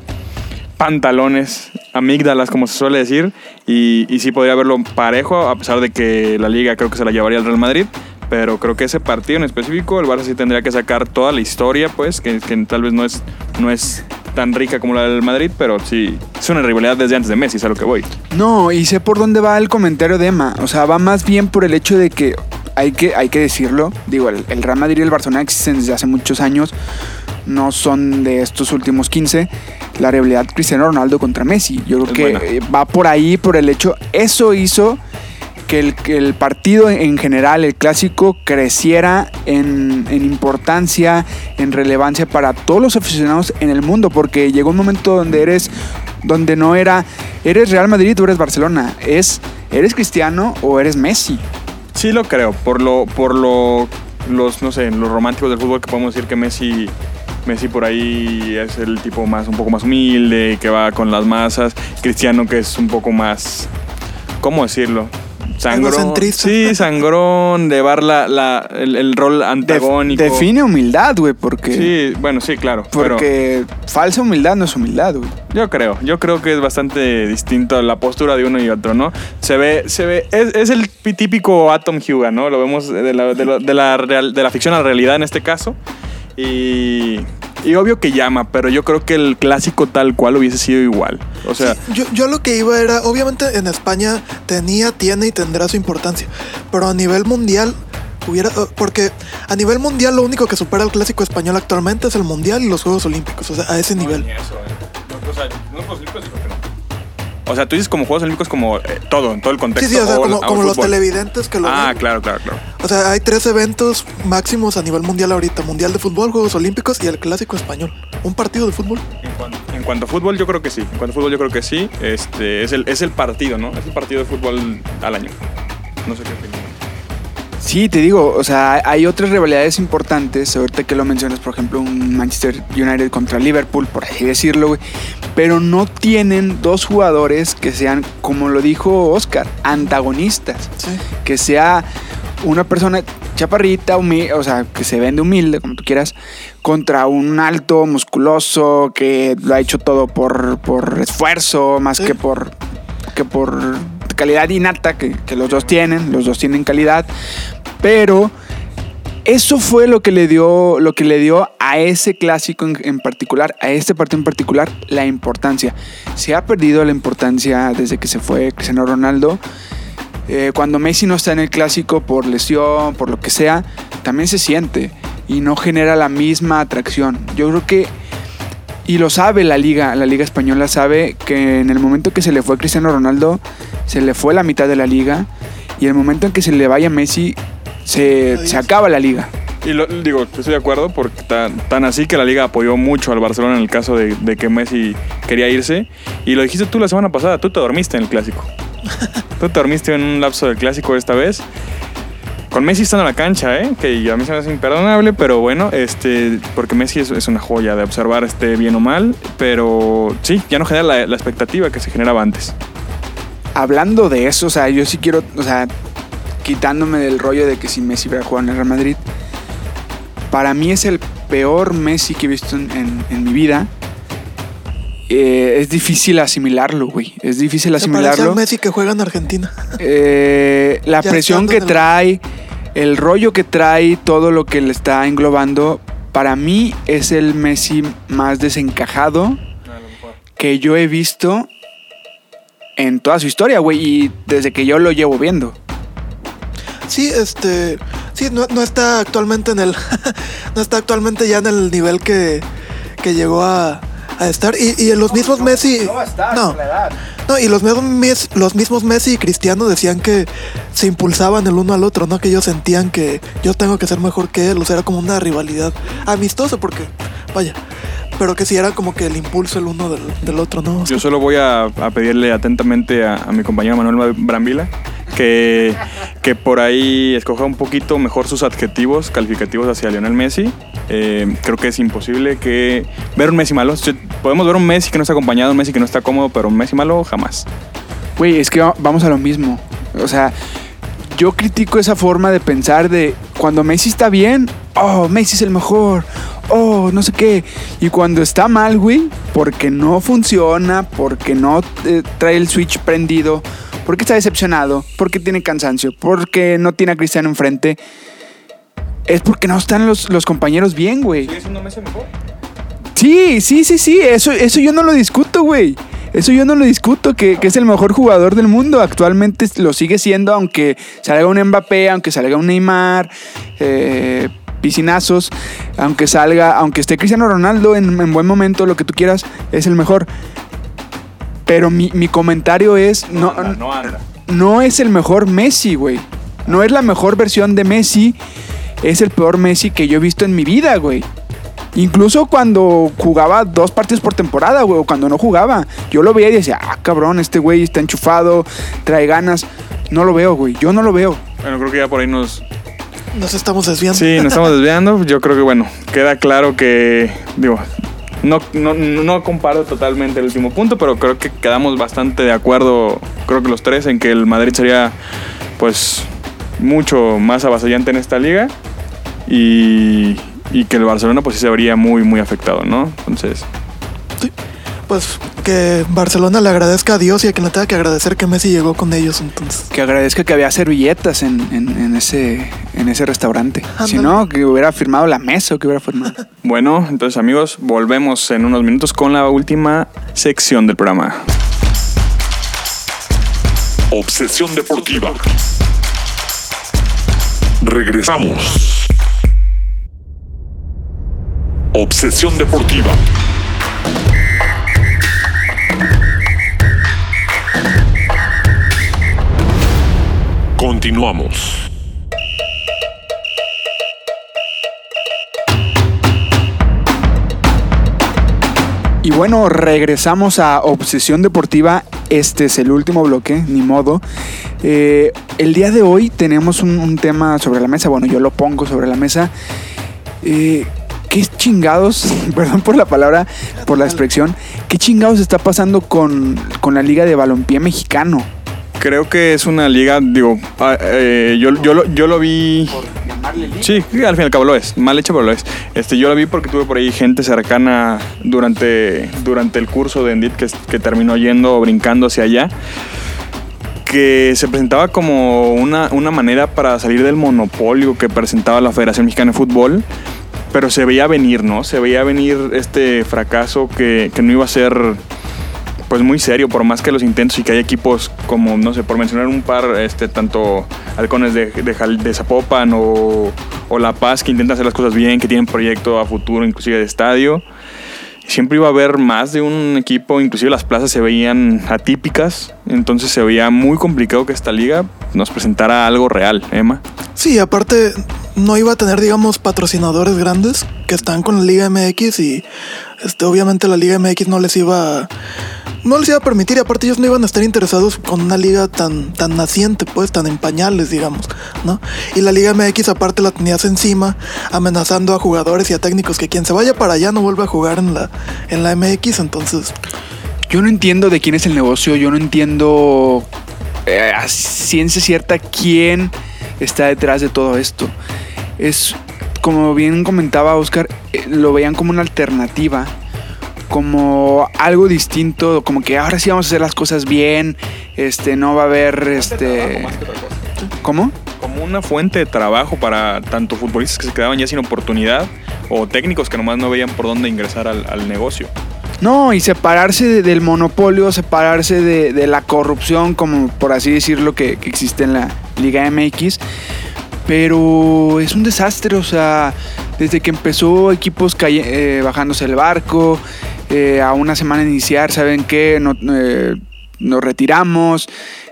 pantalones, amígdalas como se suele decir. Y, y sí podría verlo parejo, a pesar de que la liga creo que se la llevaría el Real Madrid. Pero creo que ese partido en específico, el Barça sí tendría que sacar toda la historia, pues, que, que tal vez no es, no es tan rica como la del Madrid, pero sí es una rivalidad desde antes de Messi, es a lo que voy. No, y sé por dónde va el comentario de Emma. O sea, va más bien por el hecho de que hay que, hay que decirlo. Digo, el, el Real Madrid y el Barcelona existen desde hace muchos años. No son de estos últimos 15. La rivalidad Cristiano Ronaldo contra Messi. Yo creo Es que buena. eh, va por ahí, por el hecho. Eso hizo que el, partido en general, el clásico, creciera en, en importancia, en relevancia para todos los aficionados en el mundo, porque llegó un momento donde eres, donde no era, eres Real Madrid o eres Barcelona, es, eres Cristiano o eres Messi. Sí lo creo, por lo, por lo, los, no sé, los románticos del fútbol que podemos decir que Messi, Messi por ahí es el tipo más, un poco más humilde, que va con las masas, Cristiano que es un poco más, ¿cómo decirlo? Sangrón. Sí, sangrón, llevar la, la, el, el rol Def- antagónico. define humildad, güey, porque, Sí, bueno, sí, claro. pero- porque falsa humildad no es humildad, güey. Yo creo, yo creo que es bastante distinto la postura de uno y otro, ¿no? Se ve, se ve, es, es el pi- típico Atom Hyuga, ¿no? Lo vemos de la, de la- de la real- de la ficción a la realidad en este caso. Y, y obvio que llama, pero yo creo que el clásico tal cual hubiese sido igual. O sea, Sí, yo, yo lo que iba era, obviamente en España tenía, tiene y tendrá su importancia, pero a nivel mundial hubiera, eh, porque a nivel mundial lo único que supera al clásico español actualmente es el mundial y los Juegos Olímpicos, o sea, a ese nivel. O sea, tú dices como Juegos Olímpicos como eh, todo, en todo el Sí, contexto. sí, o sea, o- como, o como los televidentes que lo Ah, ven. claro, claro, claro. O sea, hay tres eventos máximos a nivel mundial ahorita, Mundial de Fútbol, Juegos Olímpicos y el clásico español. Un partido de fútbol. En cuanto, en cuanto a fútbol, yo creo que sí. En cuanto a fútbol, yo creo que sí. Este, es, el, es el partido, ¿no? Es el partido de fútbol al año. No sé qué opinas. Sí, te digo, o sea, hay otras rivalidades importantes, ahorita que lo mencionas, por ejemplo, un Manchester United contra Liverpool, por así decirlo, güey, pero no tienen dos jugadores que sean, como lo dijo Oscar, antagonistas, Sí. que sea una persona chaparrita, humi- o sea, que se vende humilde, como tú quieras, contra un alto, musculoso, que lo ha hecho todo por, por esfuerzo, más Sí. que por que por calidad innata que, que los dos tienen, los dos tienen calidad, pero eso fue lo que le dio, lo que le dio a ese clásico en, particular, a este partido en particular, la importancia. Se ha perdido la importancia desde que se fue Cristiano Ronaldo. Eh, cuando Messi no está en el clásico por lesión, por lo que sea, también se siente y no genera la misma atracción. Yo creo que, y lo sabe la liga, la liga española sabe que en el momento que se le fue Cristiano Ronaldo, se le fue la mitad de la liga y el momento en que se le vaya Messi, se, se acaba la liga. Y lo, digo, estoy de acuerdo porque tan, tan así que la liga apoyó mucho al Barcelona en el caso de, de que Messi quería irse. Y lo dijiste tú la semana pasada, tú te dormiste en el clásico. tú te dormiste en un lapso del clásico esta vez. Con Messi estando en la cancha, ¿eh? que a mí se me hace imperdonable, pero bueno, este, porque Messi es, es una joya de observar este bien o mal, pero sí, ya no genera la, la expectativa que se generaba antes. hablando de eso, o sea, yo sí quiero, o sea, quitándome del rollo de que si Messi hubiera jugado en el Real Madrid, para mí es el peor Messi que he visto en, en- en mi vida. Eh, es difícil asimilarlo, güey. Es difícil asimilarlo. Messi que juega en Argentina. Eh, la Ya presión que el- trae, el rollo que trae, todo lo que le está englobando, para mí es el Messi más desencajado que yo he visto en toda su historia, güey, y desde que yo lo llevo viendo. Sí, este. Sí, no, no está actualmente en el. no está actualmente ya en el nivel que, que llegó a, a estar. Y, y los mismos Messi. no, no, y los mismos, Mes- los mismos Messi y Cristiano decían que se impulsaban el uno al otro, ¿no? Que ellos sentían que yo tengo que ser mejor que él. O sea, era como una rivalidad amistosa, porque, vaya. Pero que sí era como que el impulso el uno del, del otro, ¿no? O sea, Yo solo voy a, a pedirle atentamente a, a mi compañero Manuel Brambila que, que por ahí escoja un poquito mejor sus adjetivos calificativos hacia Lionel Messi. Eh, creo que es imposible que ver un Messi malo. Podemos ver un Messi que no está acompañado, un Messi que no está cómodo, pero un Messi malo jamás. Güey, es que va- vamos a lo mismo. O sea, yo critico esa forma de pensar de cuando Messi está bien, oh, Messi es el mejor, oh, no sé qué. Y cuando está mal, güey, porque no funciona, porque no eh, trae el switch prendido, porque está decepcionado, porque tiene cansancio, porque no tiene a Cristiano enfrente, es porque no están los, los compañeros bien, güey. Messi mejor? Sí, sí, sí, sí, eso, eso yo no lo discuto, güey. Eso yo no lo discuto, que, que es el mejor jugador del mundo. Actualmente lo sigue siendo, aunque salga un Mbappé, aunque salga un Neymar, eh, piscinazos, aunque salga, aunque esté Cristiano Ronaldo en, en buen momento, lo que tú quieras, es el mejor. Pero mi, mi comentario es, no, anda, no anda. no es el mejor Messi, güey. No es la mejor versión de Messi. Es el peor Messi que yo he visto en mi vida, güey. Incluso cuando jugaba dos partidos por temporada, güey, o cuando no jugaba. Yo lo veía y decía, ah, cabrón, este güey está enchufado, trae ganas. No lo veo, güey. Yo no lo veo. Bueno, creo que ya por ahí nos, nos estamos desviando. Sí, nos estamos desviando. Yo creo que, bueno, queda claro que, digo, no, no, no comparo totalmente el último punto, pero creo que quedamos bastante de acuerdo, creo que los tres, en que el Madrid sería, pues, mucho más avasallante en esta liga y, y que el Barcelona, pues, sí se vería muy, muy afectado, ¿no? Entonces, Pues que Barcelona le agradezca a Dios y a quien le tenga que agradecer que Messi llegó con ellos entonces. Que agradezca que había servilletas en, en- en ese, en ese restaurante. Si no, que hubiera firmado la mesa o que hubiera firmado. bueno, entonces, amigos, volvemos en unos minutos con la última sección del programa. Obsesión deportiva. Regresamos. Obsesión deportiva. Continuamos. Y bueno, regresamos a Obsesión Deportiva. Este es el último bloque, ni modo. Eh, el día de hoy tenemos un, un tema sobre la mesa. Bueno, yo lo pongo sobre la mesa. Eh, ¿Qué chingados, perdón por la palabra, por la expresión, qué chingados está pasando con, con la Liga de Balompié Mexicano? Creo que es una liga, digo, ah, eh, yo, yo, lo, yo lo vi... Sí, sí, al fin y al cabo lo es. Mal hecho, pero lo es. Este, yo lo vi porque tuve por ahí gente cercana durante, durante el curso de Endit que, que terminó yendo o brincando hacia allá. Que se presentaba como una, una manera para salir del monopolio que presentaba la Federación Mexicana de Fútbol. Pero se veía venir, ¿no? Se veía venir este fracaso que, que no iba a ser pues muy serio, por más que los intentos y que hay equipos como, no sé, por mencionar un par, este, tanto halcones de, de, de Zapopan o, o La Paz que intentan hacer las cosas bien, que tienen proyecto a futuro, inclusive de estadio. Siempre iba a haber más de un equipo, inclusive las plazas se veían atípicas, entonces se veía muy complicado que esta liga nos presentara algo real, Emma. Sí, aparte no iba a tener, digamos, patrocinadores grandes que están con la Liga MX y este, obviamente la Liga MX no les iba a, no les iba a permitir y aparte ellos no iban a estar interesados con una liga tan, tan naciente, pues, tan en pañales, digamos, ¿no? Y la Liga MX aparte la tenías encima, amenazando a jugadores y a técnicos que quien se vaya para allá no vuelve a jugar en la, en la MX, entonces Yo no entiendo de quién es el negocio, yo no entiendo eh, a ciencia cierta quién está detrás de todo esto. Es, como bien comentaba Oscar, eh, lo veían como una alternativa, como algo distinto, como que ahora sí vamos a hacer las cosas bien, este, no va a haber, este... ¿Cómo? Como una fuente de trabajo para tanto futbolistas que se quedaban ya sin oportunidad o técnicos que nomás no veían por dónde ingresar al, al negocio. No, y separarse de- del monopolio, separarse de, de la corrupción, como por así decirlo, que, que existe en la Liga MX. Pero es un desastre, o sea, desde que empezó equipos eh, bajándose el barco, eh, a una semana de iniciar, ¿saben qué? No- eh, nos retiramos.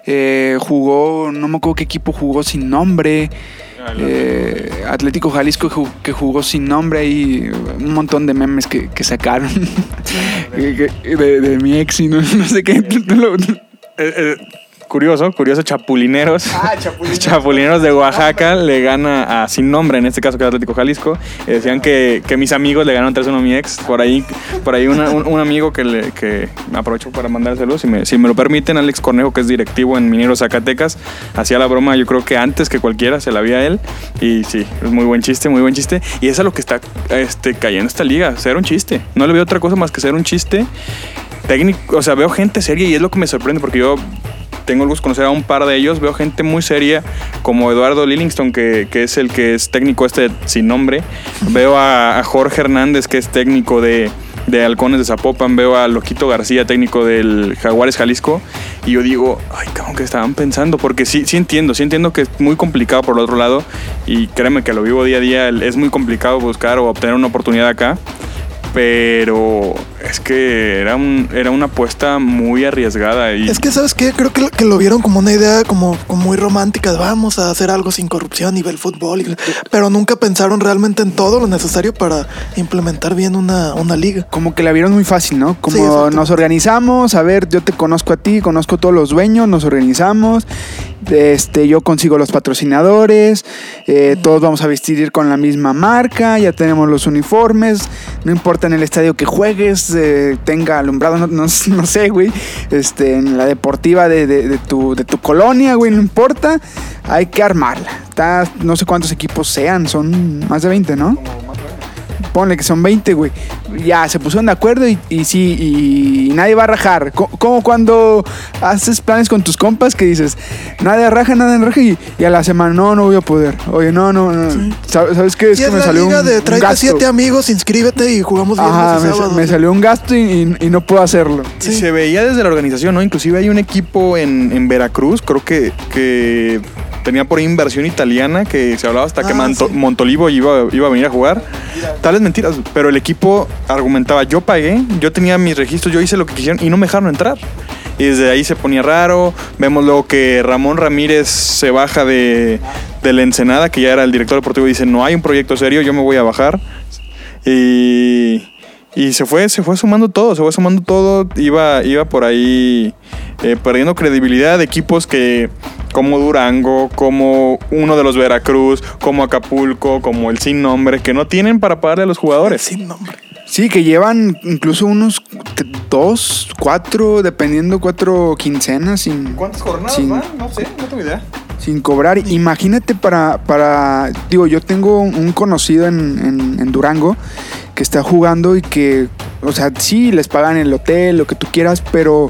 eh, jugó, no me acuerdo qué equipo jugó sin nombre. Eh, Atlético Jalisco que jugó sin nombre ahí un montón de memes que, que sacaron de, de mi ex y no, no sé qué curioso, curioso, Chapulineros. Chapulineros de Oaxaca le gana a Sin Nombre, en este caso que es Atlético Jalisco. Eh, decían que, que mis amigos le ganaron 3-1 a mi ex. Por ahí, por ahí una- un, un amigo que, le, que me aprovecho para mandárselo, si me, si me lo permiten, Alex Cornejo, que es directivo en Mineros Zacatecas, hacía la broma, yo creo que antes que cualquiera se la había él. Y sí, es muy buen chiste, muy buen chiste. Y es a lo que está este, cayendo esta liga, ser un chiste. No le veo otra cosa más que ser un chiste técnico, o sea, veo gente seria y es lo que me sorprende porque yo tengo el gusto de conocer a un par de ellos, veo gente muy seria como Eduardo Lillingston, que, que es el que es técnico este sin nombre, veo a, a Jorge Hernández, que es técnico de, de Halcones de Zapopan, veo a Loquito García, técnico del Jaguares Jalisco, y yo digo, ay, cabrón, que estaban pensando, porque sí, sí entiendo, sí entiendo que es muy complicado por el otro lado, y créeme que lo vivo día a día, es muy complicado buscar o obtener una oportunidad acá, pero es que era, un, era una apuesta muy arriesgada y Es que, ¿sabes qué? Creo que, lo- que lo vieron como una idea como, como muy romántica. Vamos a hacer algo sin corrupción y ver el fútbol. y- pero nunca pensaron realmente en todo lo necesario para implementar bien una, una liga. como que la vieron muy fácil, ¿no? Como Sí, nos organizamos, a ver, yo te conozco a ti, conozco a todos los dueños, nos organizamos, este, yo consigo los patrocinadores, eh, todos vamos a vestir con la misma marca, ya tenemos los uniformes, no importa en el estadio que juegues, eh, tenga alumbrado, no, no- no sé, güey, este, en la deportiva de, de- de tu, de tu colonia, güey, no importa, hay que armarla. Está, no sé cuántos equipos sean, son más de 20, ¿no? Ponle que son 20, güey. Ya, se pusieron de acuerdo y, y sí, y, nadie va a rajar. Co- Como cuando haces planes con tus compas que dices, nadie raja, nadie raja y, y a la semana, no, no voy a poder. Oye, no, no, no. ¿Sabes ¿Sabes qué? Es que es me la salió liga un, de siete amigos, inscríbete y jugamos Ajá, y me, sábado. me salió un gasto y, y- y no puedo hacerlo. Y se veía desde la organización, ¿no? Inclusive hay un equipo en, en Veracruz, creo que, que tenía por inversión italiana, que se hablaba hasta que Ah, Manto- sí. Montolivo iba, iba a venir a jugar. Tales mentiras, pero el equipo argumentaba, yo pagué, yo tenía mis registros, yo hice lo que quisieron y no me dejaron entrar. Y desde ahí se ponía raro. Vemos luego que Ramón Ramírez se baja de, de la Ensenada, que ya era el director deportivo, y dice, no hay un proyecto serio, yo me voy a bajar. Y, y se fue, se fue sumando todo, se fue sumando todo, iba, iba por ahí eh, perdiendo credibilidad de equipos que como Durango, como uno de los Veracruz, como Acapulco, como el Sin Nombre, que no tienen para pagarle a los jugadores. Sin nombre. Sí, que llevan incluso unos dos, cuatro, dependiendo cuatro quincenas sin, ¿Cuántas jornadas sin- van? No sé, no tengo idea. Sin cobrar. Imagínate para, para, digo, yo tengo un conocido en, en- en Durango que está jugando y que, o sea, sí, les pagan el hotel, lo que tú quieras, pero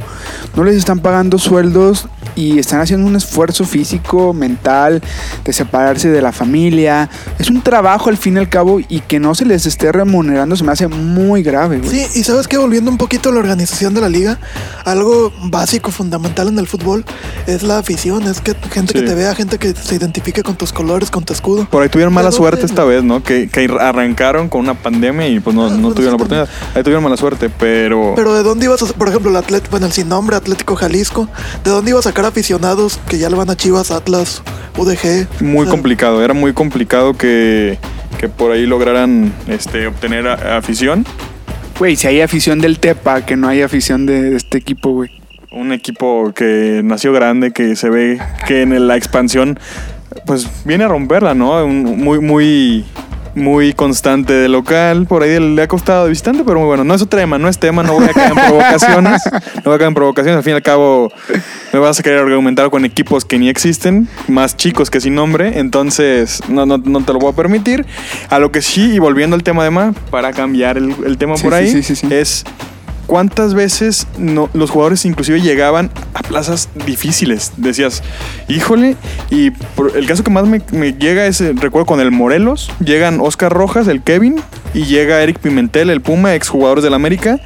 no les están pagando sueldos y están haciendo un esfuerzo físico, mental, de separarse de la familia. Es un trabajo al fin y al cabo y que no se les esté remunerando se me hace muy grave, güey. Sí, y sabes que volviendo un poquito a la organización de la liga, algo básico, fundamental en el fútbol es la afición, es que gente Sí. que te vea, gente que se identifique con tus colores, con tu escudo. Por ahí tuvieron mala ¿De suerte esta vez, ¿no? Que, que arrancaron con una pandemia y pues no, Ah, no tuvieron la oportunidad. Ahí tuvieron mala suerte, pero... Pero ¿de dónde ibas a, por ejemplo, el Atlético, bueno, el sin nombre Atlético Jalisco, ¿de dónde iba a sacar aficionados que ya le van a Chivas, Atlas, UDG? Muy O sea, complicado, era muy complicado que, que por ahí lograran este, obtener a- afición. Güey, si hay afición del Tepa, que no hay afición de este equipo, güey. Un equipo que nació grande, que se ve que en la expansión pues viene a romperla, ¿no? Un- muy, muy, muy constante de local, por ahí le ha costado de visitante, pero muy bueno. No es otro tema, no es tema, no voy a caer en provocaciones. No voy a caer en provocaciones, al fin y al cabo me vas a querer argumentar con equipos que ni existen, más chicos que sin nombre, entonces no, no, no te lo voy a permitir. A lo que sí, y volviendo al tema de Ma, para cambiar el, el tema Sí, por ahí, sí, sí, sí. es cuántas veces los jugadores inclusive llegaban a plazas difíciles. Decías, híjole, y por- el caso que más me, me llega es, eh, recuerdo con el Morelos, llegan Oscar Rojas, el Kevin, y llega Eric Pimentel, el Puma, exjugadores del América.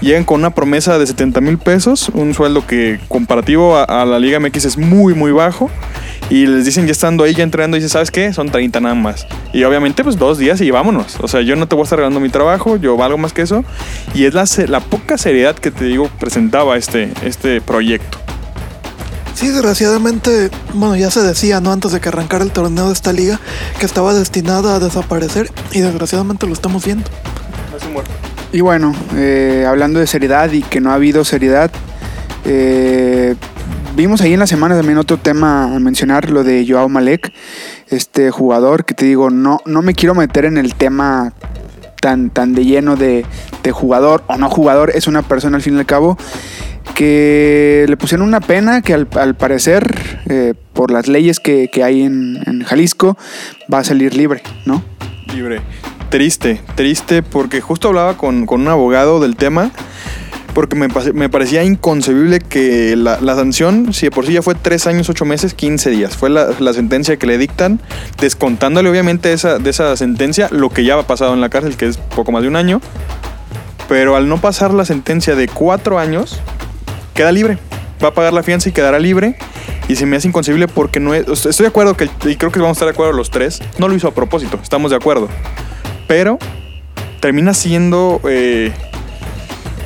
Llegan con una promesa de 70 mil pesos, un sueldo que comparativo a, a la Liga MX es muy, muy bajo. Y les dicen ya estando ahí, ya entrenando, dice, ¿sabes qué? Son 30 nada más. Y obviamente, pues dos días y vámonos. O sea, yo no te voy a estar regalando mi trabajo, yo valgo más que eso. Y es la, se- la poca seriedad que te digo presentaba este, este proyecto. Sí, desgraciadamente, bueno, ya se decía, ¿no? Antes de que arrancara el torneo de esta liga, que estaba destinada a desaparecer y desgraciadamente lo estamos viendo. Y bueno, eh, hablando de seriedad y que no ha habido seriedad, eh, vimos ahí en la semana también otro tema a mencionar, lo de Joao Malek, este jugador que te digo, no, no me quiero meter en el tema tan, tan de lleno de, de jugador o no jugador, es una persona al fin y al cabo que le pusieron una pena que al, al parecer, eh, por las leyes que, que hay en, en Jalisco, va a salir libre, ¿no? Libre. Triste, triste, porque justo hablaba con, con un abogado del tema, porque me, parecía inconcebible que la, sanción, si de por sí ya fue 3 años, 8 meses, 15 días, fue la, sentencia que le dictan, descontándole obviamente esa, de esa sentencia lo que ya ha pasado en la cárcel, que es poco más de un año, pero al no pasar la sentencia de 4 años, queda libre. Va a pagar la fianza y quedará libre. Y se me hace inconcebible porque no es. Estoy de acuerdo que, y creo que vamos a estar de acuerdo los tres, no lo hizo a propósito, estamos de acuerdo. Pero termina siendo. eh,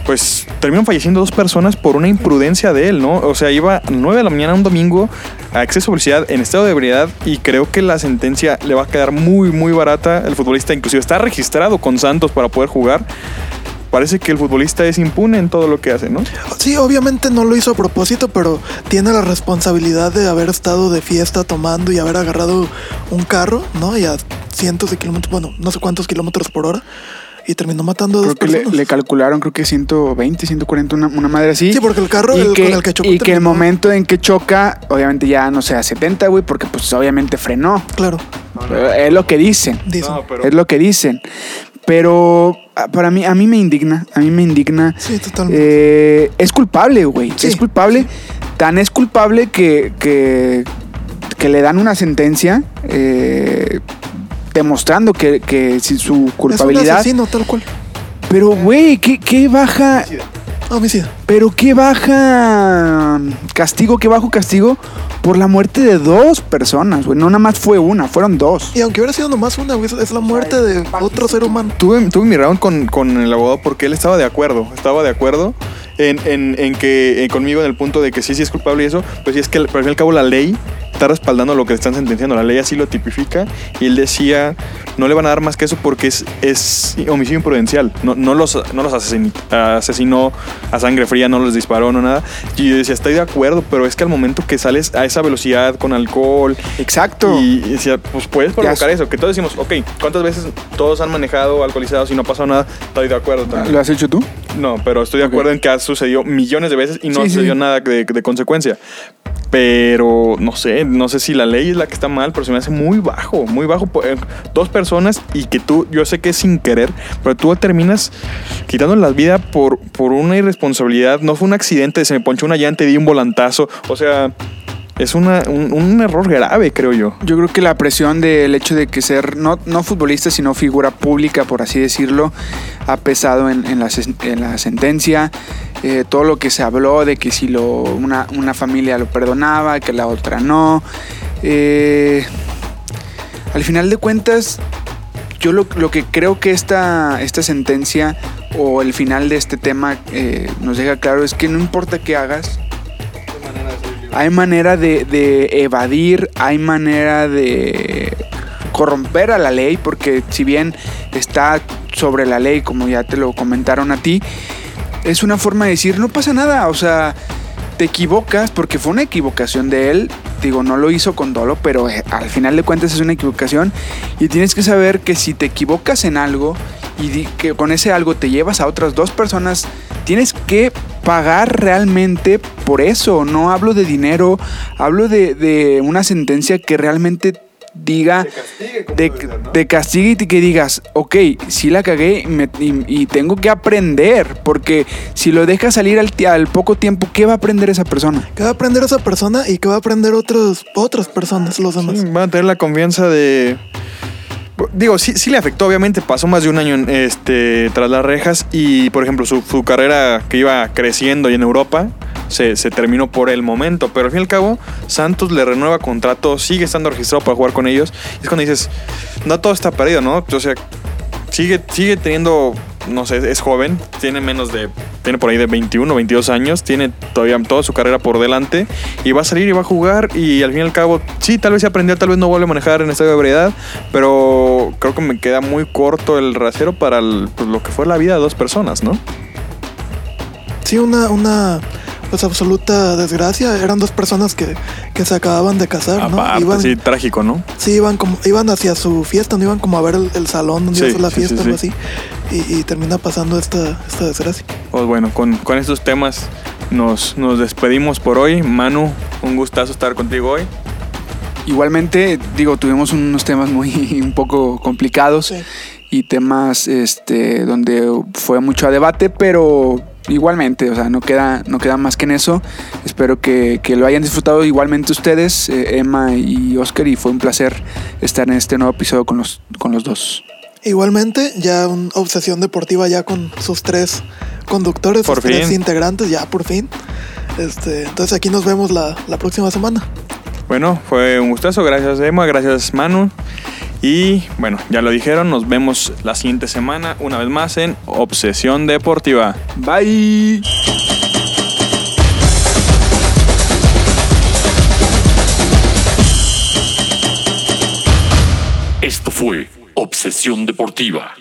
pues terminan falleciendo dos personas por una imprudencia de él, ¿no? O sea, iba a 9 de la mañana un domingo a exceso de velocidad en estado de ebriedad y creo que la sentencia le va a quedar muy, muy barata. El futbolista inclusive está registrado con Santos para poder jugar. Parece que el futbolista es impune en todo lo que hace, ¿no? Sí, obviamente no lo hizo a propósito, pero tiene la responsabilidad de haber estado de fiesta tomando y haber agarrado un carro, ¿no? Y a cientos de kilómetros, bueno, no sé cuántos kilómetros por hora. Y terminó matando a dos Creo que le, personas. le calcularon, creo que 120, 140, una, una madre así. Sí, porque el carro y el- que, con el que chocó Y que el momento en que choca, obviamente ya no sé, a 70, güey, porque pues obviamente frenó. Claro, Es lo que dicen. dicen. Es lo que dicen. Pero ah, para mí, a mí me indigna, a mí me indigna. Sí, totalmente. Eh, es culpable, güey. Sí, es culpable. Tan es culpable que, que, que le dan una sentencia eh, demostrando que, que su es un culpabilidad. asesino, tal cual. Pero, güey, ¿qué, qué baja. Homicida. Pero qué baja castigo, qué bajo castigo por la muerte de dos personas, güey. No nada más fue una, fueron dos. Y aunque hubiera sido nomás una, güey, es la muerte de otro ser humano. Tuve, tuve mi round con, con el abogado porque él estaba de acuerdo. Estaba de acuerdo en, en- en que eh, conmigo en el punto de que sí, sí es culpable y eso. Pues sí, es que al fin y al cabo la ley está respaldando lo que están sentenciando. La ley así lo tipifica. Y él decía, no le van a dar más que eso porque es, es homicidio imprudencial. No, no los, no los asesin- asesinó a sangre fría, no los disparó, no nada. Y yo decía, estoy de acuerdo, pero es que al momento que sales a esa velocidad con alcohol, Exacto. y y decía, pues puedes provocar eso. Que todos decimos, ok, ¿cuántas veces todos han manejado alcoholizados y no ha pasado nada? Estoy de acuerdo también. ¿Lo has hecho tú? No, pero estoy de acuerdo en que ha sucedido millones de veces y no Sí, sucedió sí. nada de, de consecuencia. Pero no sé, no sé si la ley es la que está mal, pero se me hace muy bajo, muy bajo. eh, Dos personas y que tú, yo sé que es sin querer, pero tú terminas quitando la vida por, por una irresponsabilidad. No fue un accidente, se me ponchó una llanta y di un volantazo. O sea, es una, un, un error grave, creo yo. Yo creo que la presión del hecho de que ser no, no futbolista, sino figura pública, por así decirlo, ha pesado en, la, en la sentencia. Eh, todo lo que se habló de que si lo, una, una familia lo perdonaba, que la otra no. Eh, al final de cuentas, yo lo, lo que creo que esta, esta sentencia o el final de este tema eh, nos deja claro es que no importa qué hagas, hay manera de, evadir, hay manera de corromper a la ley, porque si bien está sobre la ley, como ya te lo comentaron a ti, es una forma de decir, no pasa nada, o sea, te equivocas, porque fue una equivocación de él, digo, no lo hizo con dolo, pero eh, al final de cuentas es una equivocación, y tienes que saber que si te equivocas en algo, y que con ese algo te llevas a otras dos personas, tienes que pagar realmente por eso. No hablo de dinero, hablo de, de una sentencia que realmente diga, de, te castigue y que digas, ok, sí la cagué y, me- y- y tengo que aprender, porque si lo dejas salir al, poco tiempo, ¿qué va a aprender esa persona? ¿Qué va a aprender esa persona y qué va a aprender otros, otras personas, los demás? Sí, van a tener la confianza de. Digo, sí, sí le afectó, obviamente. Pasó más de un año en- este, tras las rejas y, por ejemplo, su, su carrera que iba creciendo y en Europa se, terminó por el momento. Pero al fin y al cabo, Santos le renueva contrato, sigue estando registrado para jugar con ellos. Y es cuando dices, no todo está perdido, ¿no? O sea, sigue, sigue teniendo, no sé, es joven, tiene menos de, tiene por ahí de 21, 22 años, tiene todavía toda su carrera por delante y va a salir y va a jugar y al fin y al cabo, sí, tal vez se aprendió, tal vez no vuelve a manejar en estadio de ebriedad, pero creo que me queda muy corto el rasero para pues, lo que fue la vida de dos personas, ¿no? Sí, una, una pues absoluta desgracia. Eran dos personas que, que se acababan de casar, ¿no? Aparte, Iban, sí, trágico, ¿no? sí, iban como, iban hacia su fiesta, no iban como a ver el, el salón donde Sí, iba a ser la sí, fiesta, sí. algo así. Y, y termina pasando esta, esta desgracia. Pues bueno, con, con estos temas nos, nos despedimos por hoy. Manu, un gustazo estar contigo hoy. Igualmente, digo, tuvimos unos temas muy un poco complicados Sí. y temas este donde fue mucho a debate, pero igualmente, o sea, no queda, no queda más que en eso. Espero que, que lo hayan disfrutado igualmente ustedes, eh, Emma y Oscar, y fue un placer estar en este nuevo episodio con los, con los dos. Igualmente, ya una obsesión deportiva ya con sus tres conductores, Por sus tres integrantes, ya por fin. Este, entonces aquí nos vemos la, la próxima semana. Bueno, fue un gustazo. Gracias, Emma. Gracias, Manu. Y bueno, ya lo dijeron. Nos vemos la siguiente semana, una vez más, en Obsesión Deportiva. Bye. Esto fue Obsesión Deportiva.